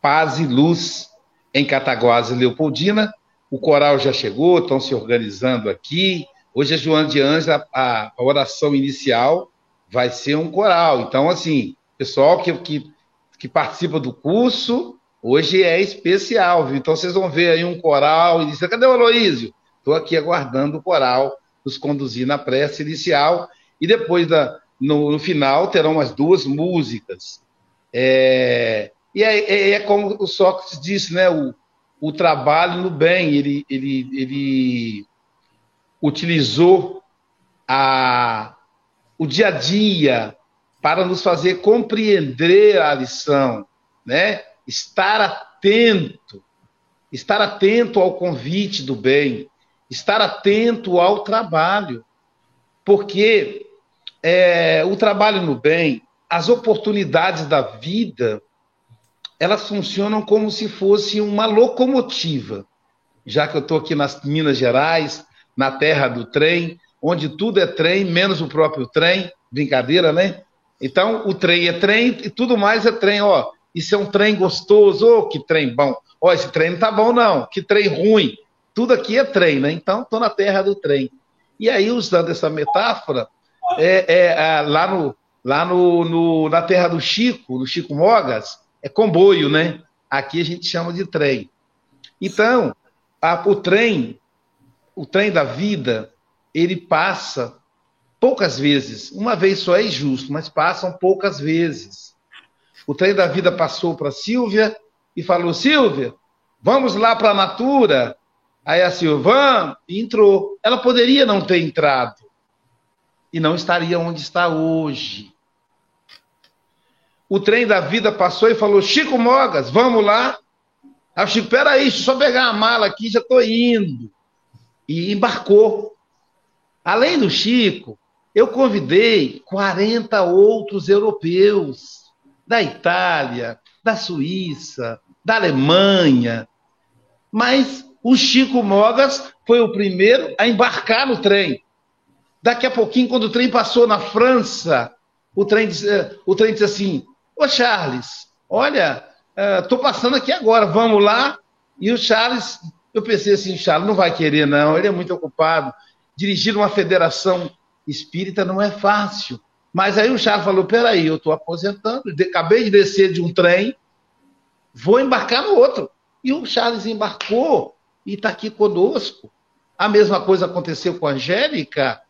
Paz e Luz, em Cataguases, Leopoldina. O coral já chegou, estão se organizando aqui. Hoje é João de Ângela, a, a oração inicial vai ser um coral. Então, assim, pessoal que, que, que participa do curso, hoje é especial, viu? Então vocês vão ver aí um coral e cadê o Aloísio? Estou aqui aguardando o coral nos conduzir na prece inicial e depois da, no, no final terão umas duas músicas. É, e é, é, é, como o Sócrates disse, né? O, o trabalho no bem, ele, ele, ele utilizou a, o dia a dia, para nos fazer compreender a lição, né? Estar atento, estar atento ao convite do bem, estar atento ao trabalho, porque é, o trabalho no bem, as oportunidades da vida, elas funcionam como se fosse uma locomotiva. Já que eu estou aqui nas Minas Gerais, na terra do trem, onde tudo é trem, menos o próprio trem, brincadeira, né? Então, o trem é trem e tudo mais é trem. Ó, isso é um trem gostoso, oh, que trem bom. Ó, esse trem não tá bom, não. Que trem ruim. Tudo aqui é trem, né? Então, estou na terra do trem. E aí, usando essa metáfora, é, é, é lá, no, lá no, no, na terra do Chico, do Chico Mogas, é comboio, né? Aqui a gente chama de trem. Então, a, o trem, o trem da vida, ele passa poucas vezes. Uma vez só é injusto, mas passam poucas vezes. O trem da vida passou para Silvia e falou: Silvia, vamos lá para a Natura. Aí a Silvana entrou. Ela poderia não ter entrado e não estaria onde está hoje. O trem da vida passou e falou: Chico Mogas, vamos lá. Aí o Chico, peraí, deixa eu só pegar a mala aqui, já estou indo. E embarcou. Além do Chico, eu convidei 40 outros europeus, da Itália, da Suíça, da Alemanha, mas o Chico Mogas foi o primeiro a embarcar no trem. Daqui a pouquinho, quando o trem passou na França, o trem, eh, o trem disse assim: Ô Charles, olha, estou uh, passando aqui agora, vamos lá. E o Charles, eu pensei assim: Charles não vai querer, não, ele é muito ocupado. Dirigir uma federação espírita não é fácil. Mas aí o Charles falou: peraí, eu estou aposentando, acabei de descer de um trem, vou embarcar no outro. E o Charles embarcou e está aqui conosco. A mesma coisa aconteceu com a Angélica,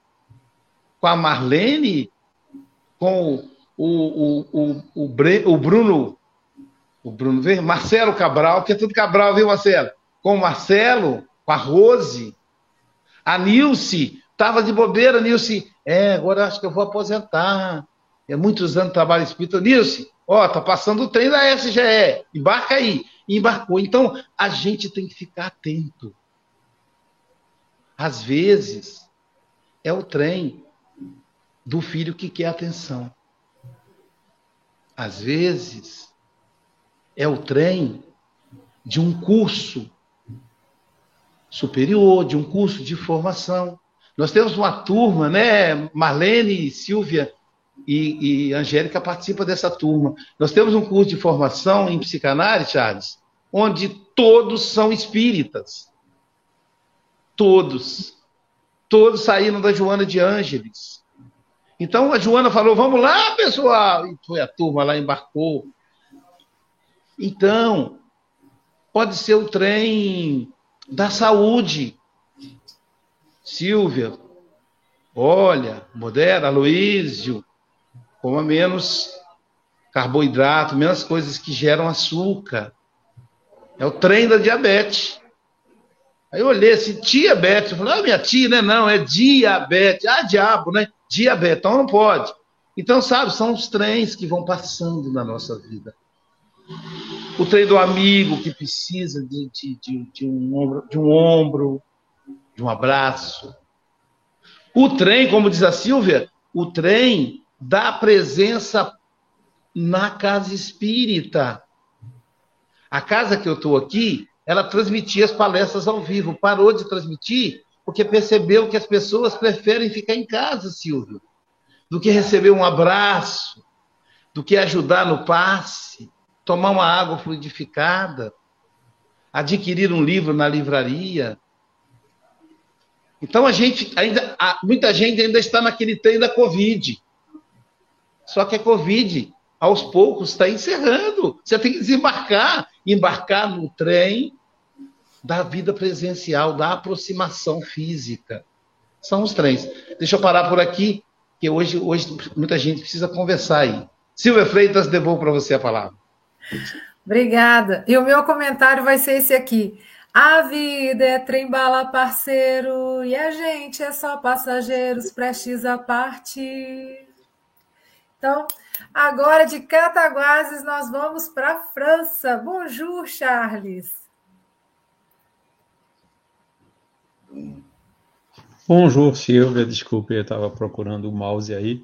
com a Marlene, com o, o, o, o, o Bruno, o Bruno, vem, Marcelo Cabral, que é tudo Cabral, viu, Marcelo? Com o Marcelo, com a Rose, a Nilce, estava de bobeira, Nilce, é, agora acho que eu vou aposentar. É muitos anos de trabalho espírita. Nilce, ó, tá passando o trem da SGE, embarca aí. Embarcou. Então, a gente tem que ficar atento. Às vezes, é o trem do filho que quer atenção. Às vezes, é o trem de um curso superior, de um curso de formação. Nós temos uma turma, né? Marlene, Silvia e, e Angélica participam dessa turma. Nós temos um curso de formação em psicanálise, Charles, onde todos são espíritas. Todos. Todos saíram da Joana de Ângeles. Então a Joana falou: vamos lá, pessoal! E foi a turma lá, embarcou. Então, pode ser o trem da saúde. Silvia, olha, modera, Aloísio, coma menos carboidrato, menos coisas que geram açúcar. É o trem da diabetes. Aí eu olhei assim, diabetes. Eu falei, ah, minha tia, né? Não, é diabetes. Ah, diabo, né? Diabetes. Então não pode. Então, sabe, são os trens que vão passando na nossa vida. O trem do amigo que precisa de, de, de, de um, ombro, de um ombro, de um abraço. O trem, como diz a Silvia, o trem da presença na casa espírita. A casa que eu estou aqui, ela transmitia as palestras ao vivo. Parou de transmitir porque percebeu que as pessoas preferem ficar em casa, Silvio, do que receber um abraço, do que ajudar no passe, tomar uma água fluidificada, adquirir um livro na livraria. Então a gente ainda, muita gente ainda está naquele trem da Covid. Só que a Covid, aos poucos, está encerrando. Você tem que desembarcar, embarcar no trem da vida presencial, da aproximação física. São os trens. Deixa eu parar por aqui, que hoje, hoje muita gente precisa conversar aí. Silvia Freitas, devolvo para você a palavra. Obrigada. E o meu comentário vai ser esse aqui. A vida é trem-bala, parceiro, e a gente é só passageiros prestes a partir. Então, agora de Cataguases nós vamos para a França. Bonjour, Charles. Bonjour, Silvia. Desculpe, eu estava procurando o mouse aí.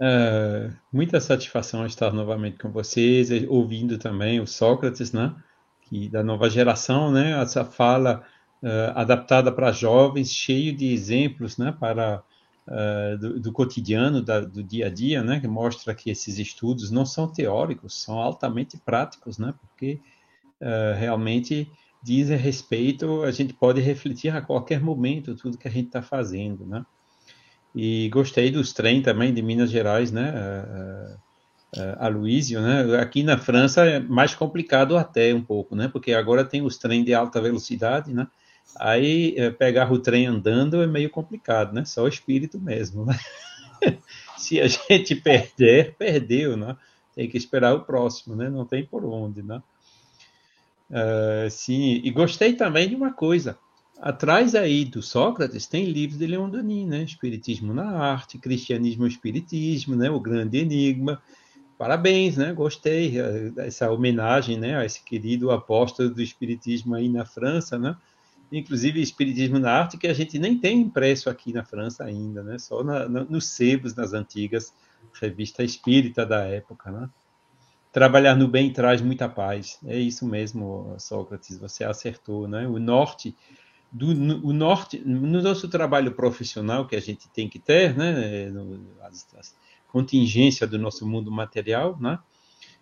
Uh, muita satisfação estar novamente com vocês, ouvindo também o Sócrates, né? Que da nova geração, né? Essa fala uh, adaptada para jovens, cheio de exemplos, né? Para uh, do, do, cotidiano, da, do dia a dia, né? Que mostra que esses estudos não são teóricos, são altamente práticos, né? Porque realmente dizem respeito, a gente pode refletir a qualquer momento tudo que a gente está fazendo, né? E gostei dos trem também de Minas Gerais, né? A Luísio, né? Aqui na França é mais complicado até um pouco, né? Porque agora tem os trens de alta velocidade, né? Aí é, pegar o trem andando é meio complicado, né? Só o espírito mesmo, né? Se a gente perder, perdeu, né? Tem que esperar o próximo, né? Não tem por onde, né? Uh, sim, e gostei também de uma coisa atrás aí do Sócrates tem livros de Leon Denis, né? Espiritismo na arte, Cristianismo e Espiritismo, né? O Grande Enigma. Parabéns, né? Gostei eh, dessa homenagem, né? A esse querido apóstolo do Espiritismo aí na França, né? Inclusive Espiritismo na arte que a gente nem tem impresso aqui na França ainda, né? Só na, na, nos sebos, nas antigas revistas espírita da época, né? Trabalhar no bem traz muita paz. É isso mesmo, Sócrates, você acertou, né? O norte do o norte, no nosso trabalho profissional que a gente tem que ter, né, as, as, contingência do nosso mundo material, né,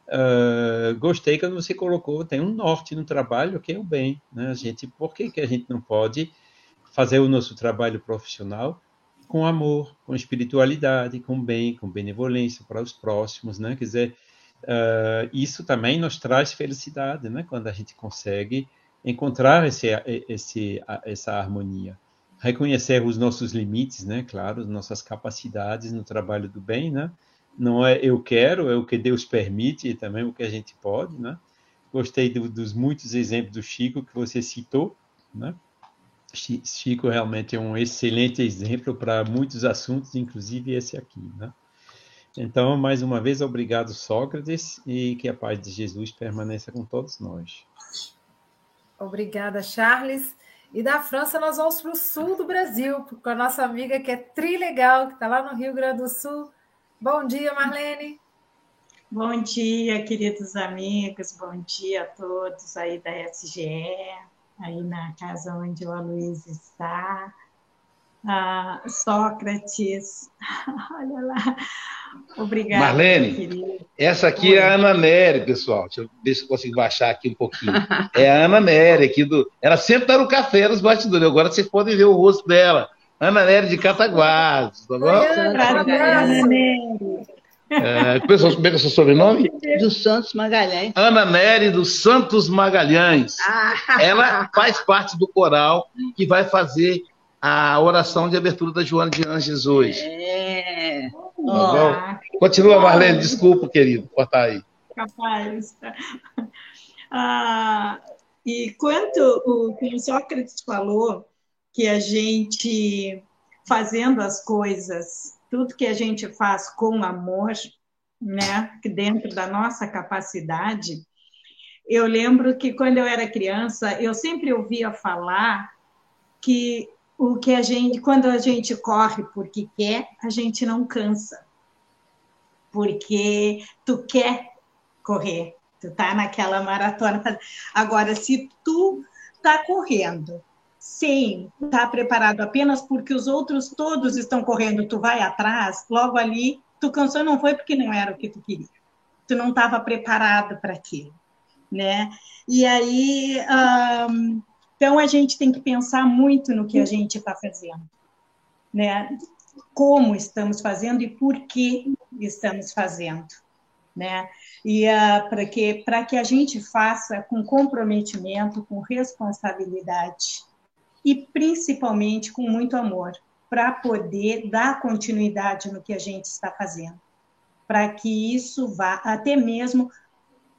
uh, gostei quando você colocou, tem um norte no trabalho que é o bem, né, a gente, por que, que a gente não pode fazer o nosso trabalho profissional com amor, com espiritualidade, com bem, com benevolência para os próximos, né, quer dizer, uh, isso também nos traz felicidade, né, quando a gente consegue encontrar esse, esse, essa harmonia. reconhecer os nossos limites, né? Claro, nossas capacidades no trabalho do bem, né? Não é eu quero, é o que Deus permite e também o que a gente pode, né? Gostei do, dos muitos exemplos do Chico que você citou, né? Chico realmente é um excelente exemplo para muitos assuntos, inclusive esse aqui, né? Então, mais uma vez, obrigado, Sócrates, e que a paz de Jesus permaneça com todos nós. Obrigada, Charles. E da França nós vamos para o sul do Brasil, com a nossa amiga que é trilegal, que está lá no Rio Grande do Sul. Bom dia, Marlene. Bom dia, queridos amigos. Bom dia a todos aí da SGE, aí na casa onde o Aloysio está. Ah, Sócrates, olha lá. Obrigada. Marlene, essa aqui Oi. é a Ana Nery, pessoal. Deixa eu ver se eu consigo baixar aqui um pouquinho. É a Ana Nery aqui do. Ela sempre está no café nos bastidores. Agora vocês podem ver o rosto dela. Ana Nery de Cataguases, tá bom? Ana Nery. É, pessoal, como é que é o seu sobrenome? Dos Santos Magalhães. Ana Nery dos Santos Magalhães. Ah. Ela faz parte do coral que vai fazer a oração de abertura da Joana de Anjos hoje. É. Tá Continua, Marlene, desculpa, querido, cortar aí. Capaz. Ah, e quanto o que o Sócrates falou, que a gente fazendo as coisas, tudo que a gente faz com amor, né, dentro da nossa capacidade, eu lembro que quando eu era criança, eu sempre ouvia falar que o que a gente, quando a gente corre porque quer, a gente não cansa. Porque tu quer correr, tu tá naquela maratona. Agora, se tu tá correndo sem estar tá preparado apenas porque os outros todos estão correndo, tu vai atrás, logo ali tu cansou não foi porque não era o que tu queria. Tu não estava preparado para aquilo, né? E aí um, então, a gente tem que pensar muito no que a gente está fazendo, né? Como estamos fazendo e por que estamos fazendo, né? E uh, para que que a gente faça com comprometimento, com responsabilidade e principalmente com muito amor, para poder dar continuidade no que a gente está fazendo, para que isso vá até mesmo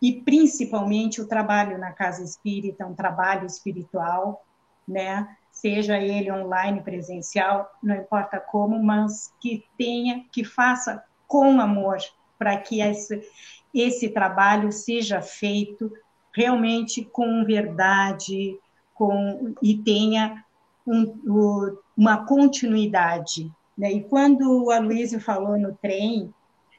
e principalmente o trabalho na casa espírita, um trabalho espiritual, né? Seja ele online, presencial, não importa como, mas que tenha, que faça com amor, para que esse, esse trabalho seja feito realmente com verdade, com e tenha um, uma continuidade. Né? E quando o Aloysio falou no trem,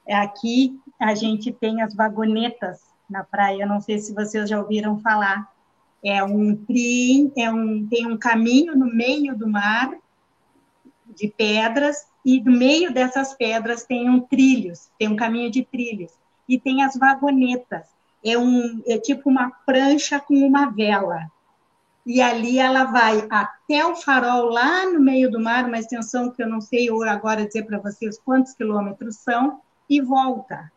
aqui a gente tem as vagonetas na praia. Não sei se vocês já ouviram falar. É um trem, é um, tem um caminho no meio do mar de pedras e no meio dessas pedras tem um trilhos, tem um caminho de trilhos e tem as vagonetas. É um é tipo uma prancha com uma vela. E ali ela vai até o farol lá no meio do mar, uma extensão que eu não sei agora dizer para vocês quantos quilômetros são, e volta.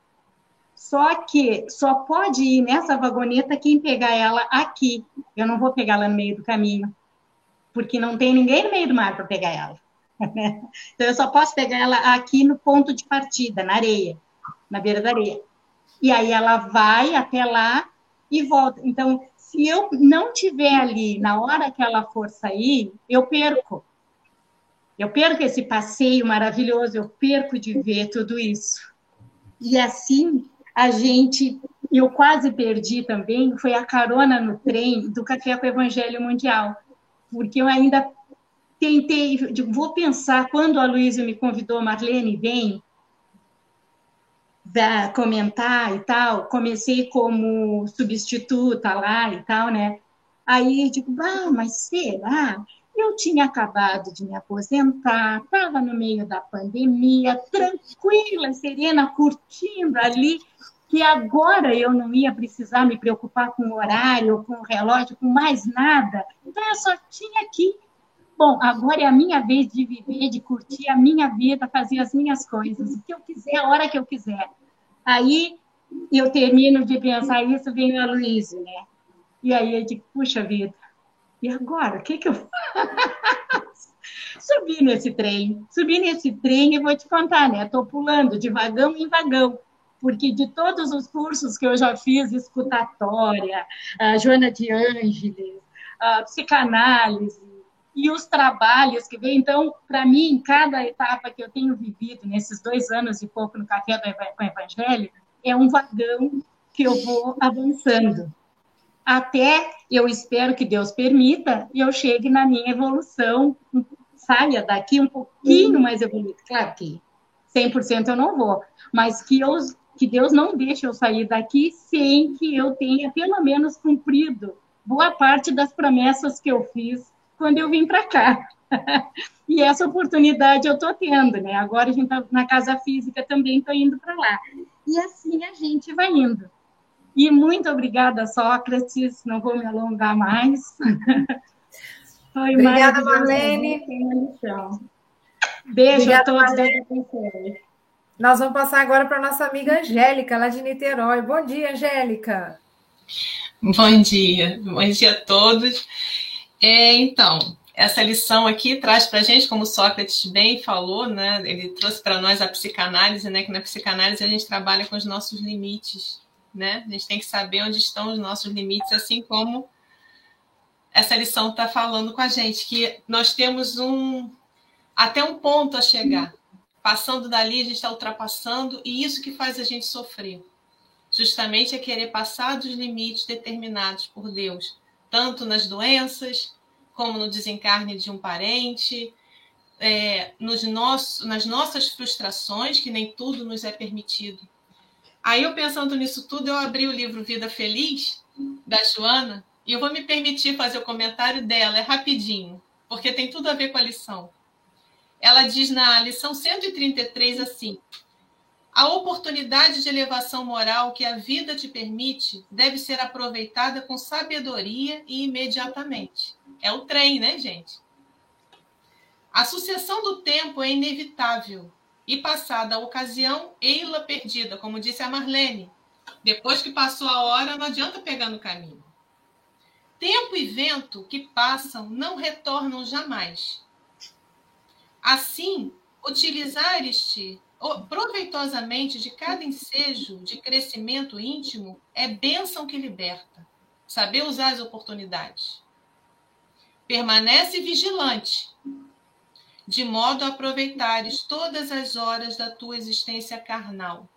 Só que só pode ir nessa vagoneta quem pegar ela aqui. Eu não vou pegar ela no meio do caminho, porque não tem ninguém no meio do mar para pegar ela. então eu só posso pegar ela aqui no ponto de partida, na areia, na beira da areia. E aí ela vai até lá e volta. Então, se eu não tiver ali na hora que ela for sair, eu perco. Eu perco esse passeio maravilhoso, eu perco de ver tudo isso. E assim, a gente, eu quase perdi também, foi a carona no trem do Café com o Evangelho Mundial, porque eu ainda tentei, vou pensar, quando a Luísa me convidou, Marlene, vem, da, comentar e tal, comecei como substituta lá e tal, né? Aí digo, ah, mas será? Eu tinha acabado de me aposentar, estava no meio da pandemia, tranquila, serena, curtindo ali, que agora eu não ia precisar me preocupar com o horário, com o relógio, com mais nada. Então eu só tinha que. Bom, agora é a minha vez de viver, de curtir a minha vida, fazer as minhas coisas, o que eu quiser, a hora que eu quiser. Aí eu termino de pensar isso, vem a Luísa, né? E aí eu digo, puxa vida, e agora? O que, que eu faço? Subi nesse trem, subi nesse trem e vou te contar, né? Estou pulando de vagão em vagão, porque de todos os cursos que eu já fiz, escutatória, a Joana de Ângeles, a psicanálise, e os trabalhos que vem. Então, para mim, cada etapa que eu tenho vivido nesses dois anos e pouco no Café do Evangelho é um vagão que eu vou avançando. Até eu espero que Deus permita e eu chegue na minha evolução, saia daqui um pouquinho mais evoluído. Claro que 100% eu não vou, mas que, eu, que Deus não deixe eu sair daqui sem que eu tenha pelo menos cumprido boa parte das promessas que eu fiz quando eu vim para cá. e essa oportunidade eu estou tendo, né? Agora a gente está na casa física também, estou indo para lá. E assim a gente vai indo. E muito obrigada, Sócrates. Não vou me alongar mais. Foi obrigada, Marlene. Beijo obrigada, a todos. Marlene. Nós vamos passar agora para nossa amiga Angélica, lá de Niterói. Bom dia, Angélica. Bom dia, bom dia a todos. É, então, essa lição aqui traz para a gente, como Sócrates bem falou, né? Ele trouxe para nós a psicanálise, né? Que na psicanálise a gente trabalha com os nossos limites, né? A gente tem que saber onde estão os nossos limites, assim como essa lição está falando com a gente, que nós temos um até um ponto a chegar. Passando dali, a gente está ultrapassando, e isso que faz a gente sofrer. Justamente é querer passar dos limites determinados por Deus tanto nas doenças, como no desencarne de um parente, é, nos nossos, nas nossas frustrações, que nem tudo nos é permitido. Aí eu pensando nisso tudo, eu abri o livro Vida Feliz, da Joana, e eu vou me permitir fazer o comentário dela, é rapidinho, porque tem tudo a ver com a lição. Ela diz na lição 133 assim: a oportunidade de elevação moral que a vida te permite deve ser aproveitada com sabedoria e imediatamente. É o trem, né, gente? A sucessão do tempo é inevitável e passada a ocasião, ei-la perdida, como disse a Marlene. Depois que passou a hora, não adianta pegar no caminho. Tempo e vento que passam não retornam jamais. Assim, utilizar-te proveitosamente de cada ensejo de crescimento íntimo é bênção que liberta. Saber usar as oportunidades. Permanece vigilante, de modo a aproveitares todas as horas da tua existência carnal.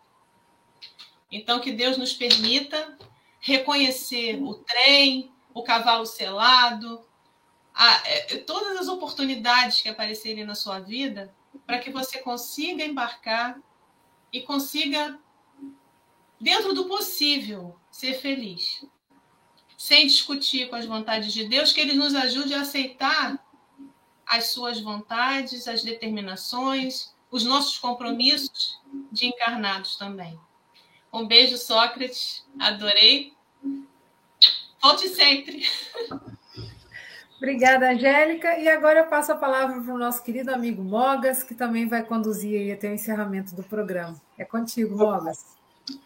Então, que Deus nos permita reconhecer o trem, o cavalo selado, a, é, todas as oportunidades que aparecerem na sua vida para que você consiga embarcar e consiga, dentro do possível, ser feliz. Sem discutir com as vontades de Deus, que Ele nos ajude a aceitar as suas vontades, as determinações, os nossos compromissos de encarnados também. Um beijo, Sócrates. Adorei. Volte sempre. Obrigada, Angélica. E agora eu passo a palavra para o nosso querido amigo Mogas, que também vai conduzir aí até o encerramento do programa. É contigo, Mogas.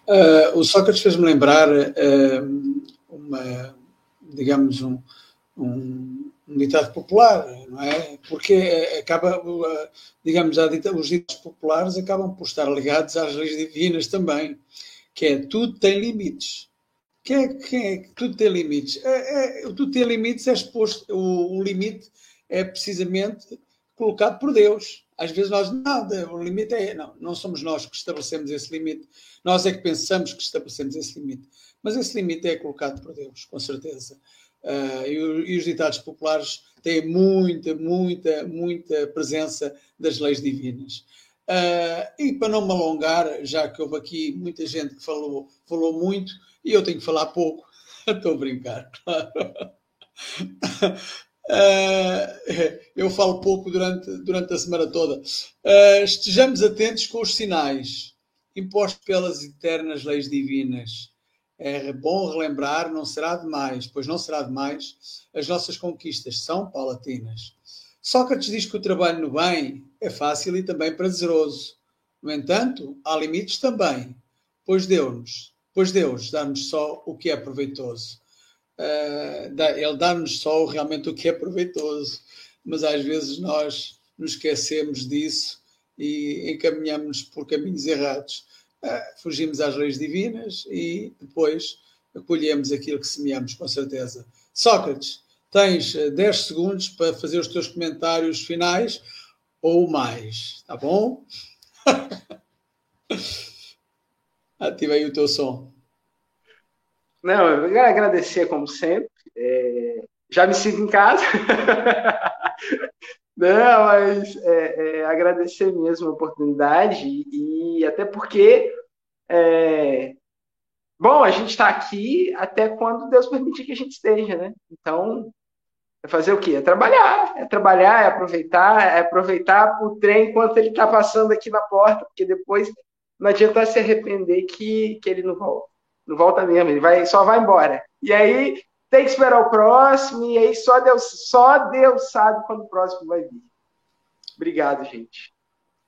Uh, o Sócrates fez-me lembrar uh, uma, digamos, um, um, um, popular, não é? Porque acaba, uh, digamos, os ditados populares acabam por estar ligados às leis divinas também, que é tudo tem limites. Quem é, quem é que tudo tem limites? É, é, tudo tem limites é exposto, o, o, limite é precisamente colocado por Deus. Às vezes nós, não, o limite é, não, não somos nós que estabelecemos esse limite, nós é que pensamos que estabelecemos esse limite. Mas esse limite é colocado por Deus, com certeza. Uh, e, os ditados populares têm muita, muita, muita presença das leis divinas. Uh, e para não me alongar, já que houve aqui muita gente que falou, falou muito, e eu tenho que falar pouco. Estou a brincar, claro. Uh, eu falo pouco durante, durante a semana toda. Uh, estejamos atentos com os sinais impostos pelas eternas leis divinas. É bom relembrar, não será demais, pois não será demais, as nossas conquistas são paulatinas. Sócrates diz que o trabalho no bem é fácil e também prazeroso. No entanto, há limites também, pois deu-nos pois Deus dá-nos só o que é proveitoso. Uh, ele dá-nos só realmente o que é proveitoso, mas às vezes nós nos esquecemos disso e encaminhamos por caminhos errados. Uh, fugimos às leis divinas e depois colhemos aquilo que semeamos, com certeza. Sócrates, tens 10 eh, segundos para fazer os teus comentários finais ou mais, tá bom? Ativei o teu som. Não, eu quero agradecer como sempre. É, já me sinto em casa. Não, mas é, é, agradecer mesmo a oportunidade e, até porque, é, bom, a gente está aqui até quando Deus permitir que a gente esteja, né? Então, é fazer o quê? É trabalhar, é trabalhar, é aproveitar, é aproveitar o trem enquanto ele está passando aqui na porta, porque depois não adianta se arrepender que, que ele não volta. Não volta mesmo, ele vai, só vai embora. E aí tem que esperar o próximo, e aí só Deus, só Deus sabe quando o próximo vai vir. Obrigado, gente.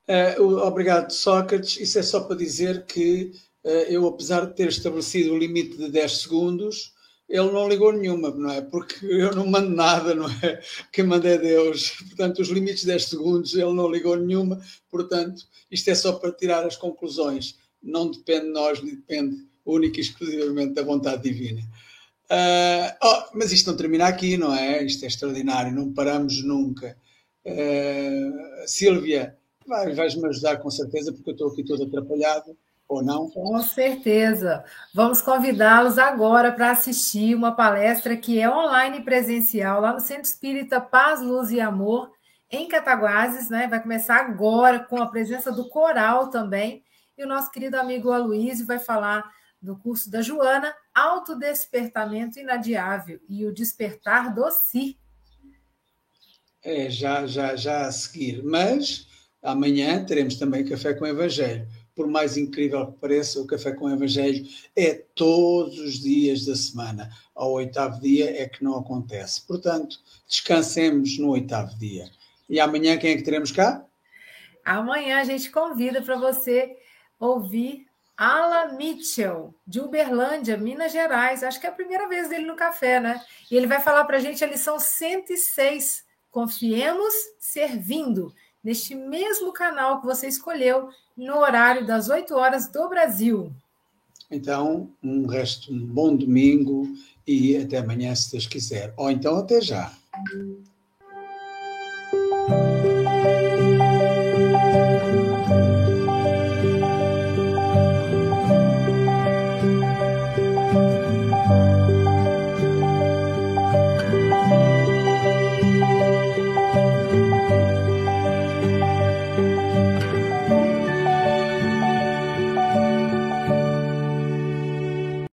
É, obrigado, Sócrates. Isso é só para dizer que é, eu, apesar de ter estabelecido o limite de 10 segundos, ele não ligou nenhuma, não é? Porque eu não mando nada, não é? Quem manda é Deus. Portanto, os limites de 10 segundos, ele não ligou nenhuma. Portanto, isto é só para tirar as conclusões. Não depende de nós, depende única e exclusivamente da vontade divina. Uh, oh, mas isto não termina aqui, não é? Isto é extraordinário, não paramos nunca. Uh, Sílvia, vais-me ajudar com certeza, porque eu estou aqui todo atrapalhado, ou não? Com certeza. Vamos convidá-los agora para assistir uma palestra que é online e presencial lá no Centro Espírita Paz, Luz e Amor, em Cataguases, né? Vai começar agora com a presença do coral também. E o nosso querido amigo Aloysio vai falar do curso da Joana, Autodespertamento Inadiável e o Despertar do Si. É, já, já, já a seguir. Mas amanhã teremos também Café com Evangelho. Por mais incrível que pareça, o Café com Evangelho é todos os dias da semana. Ao oitavo dia é que não acontece. Portanto, descansemos no oitavo dia. E amanhã quem é que teremos cá? Amanhã a gente convida para você ouvir Alan Mitchell, de Uberlândia, Minas Gerais. Acho que é a primeira vez dele no café, né? E ele vai falar para a gente a lição 106. Confiemos servindo, neste mesmo canal que você escolheu, no horário das 8 horas do Brasil. Então, um resto, um bom domingo e até amanhã, se Deus quiser. Ou então até já.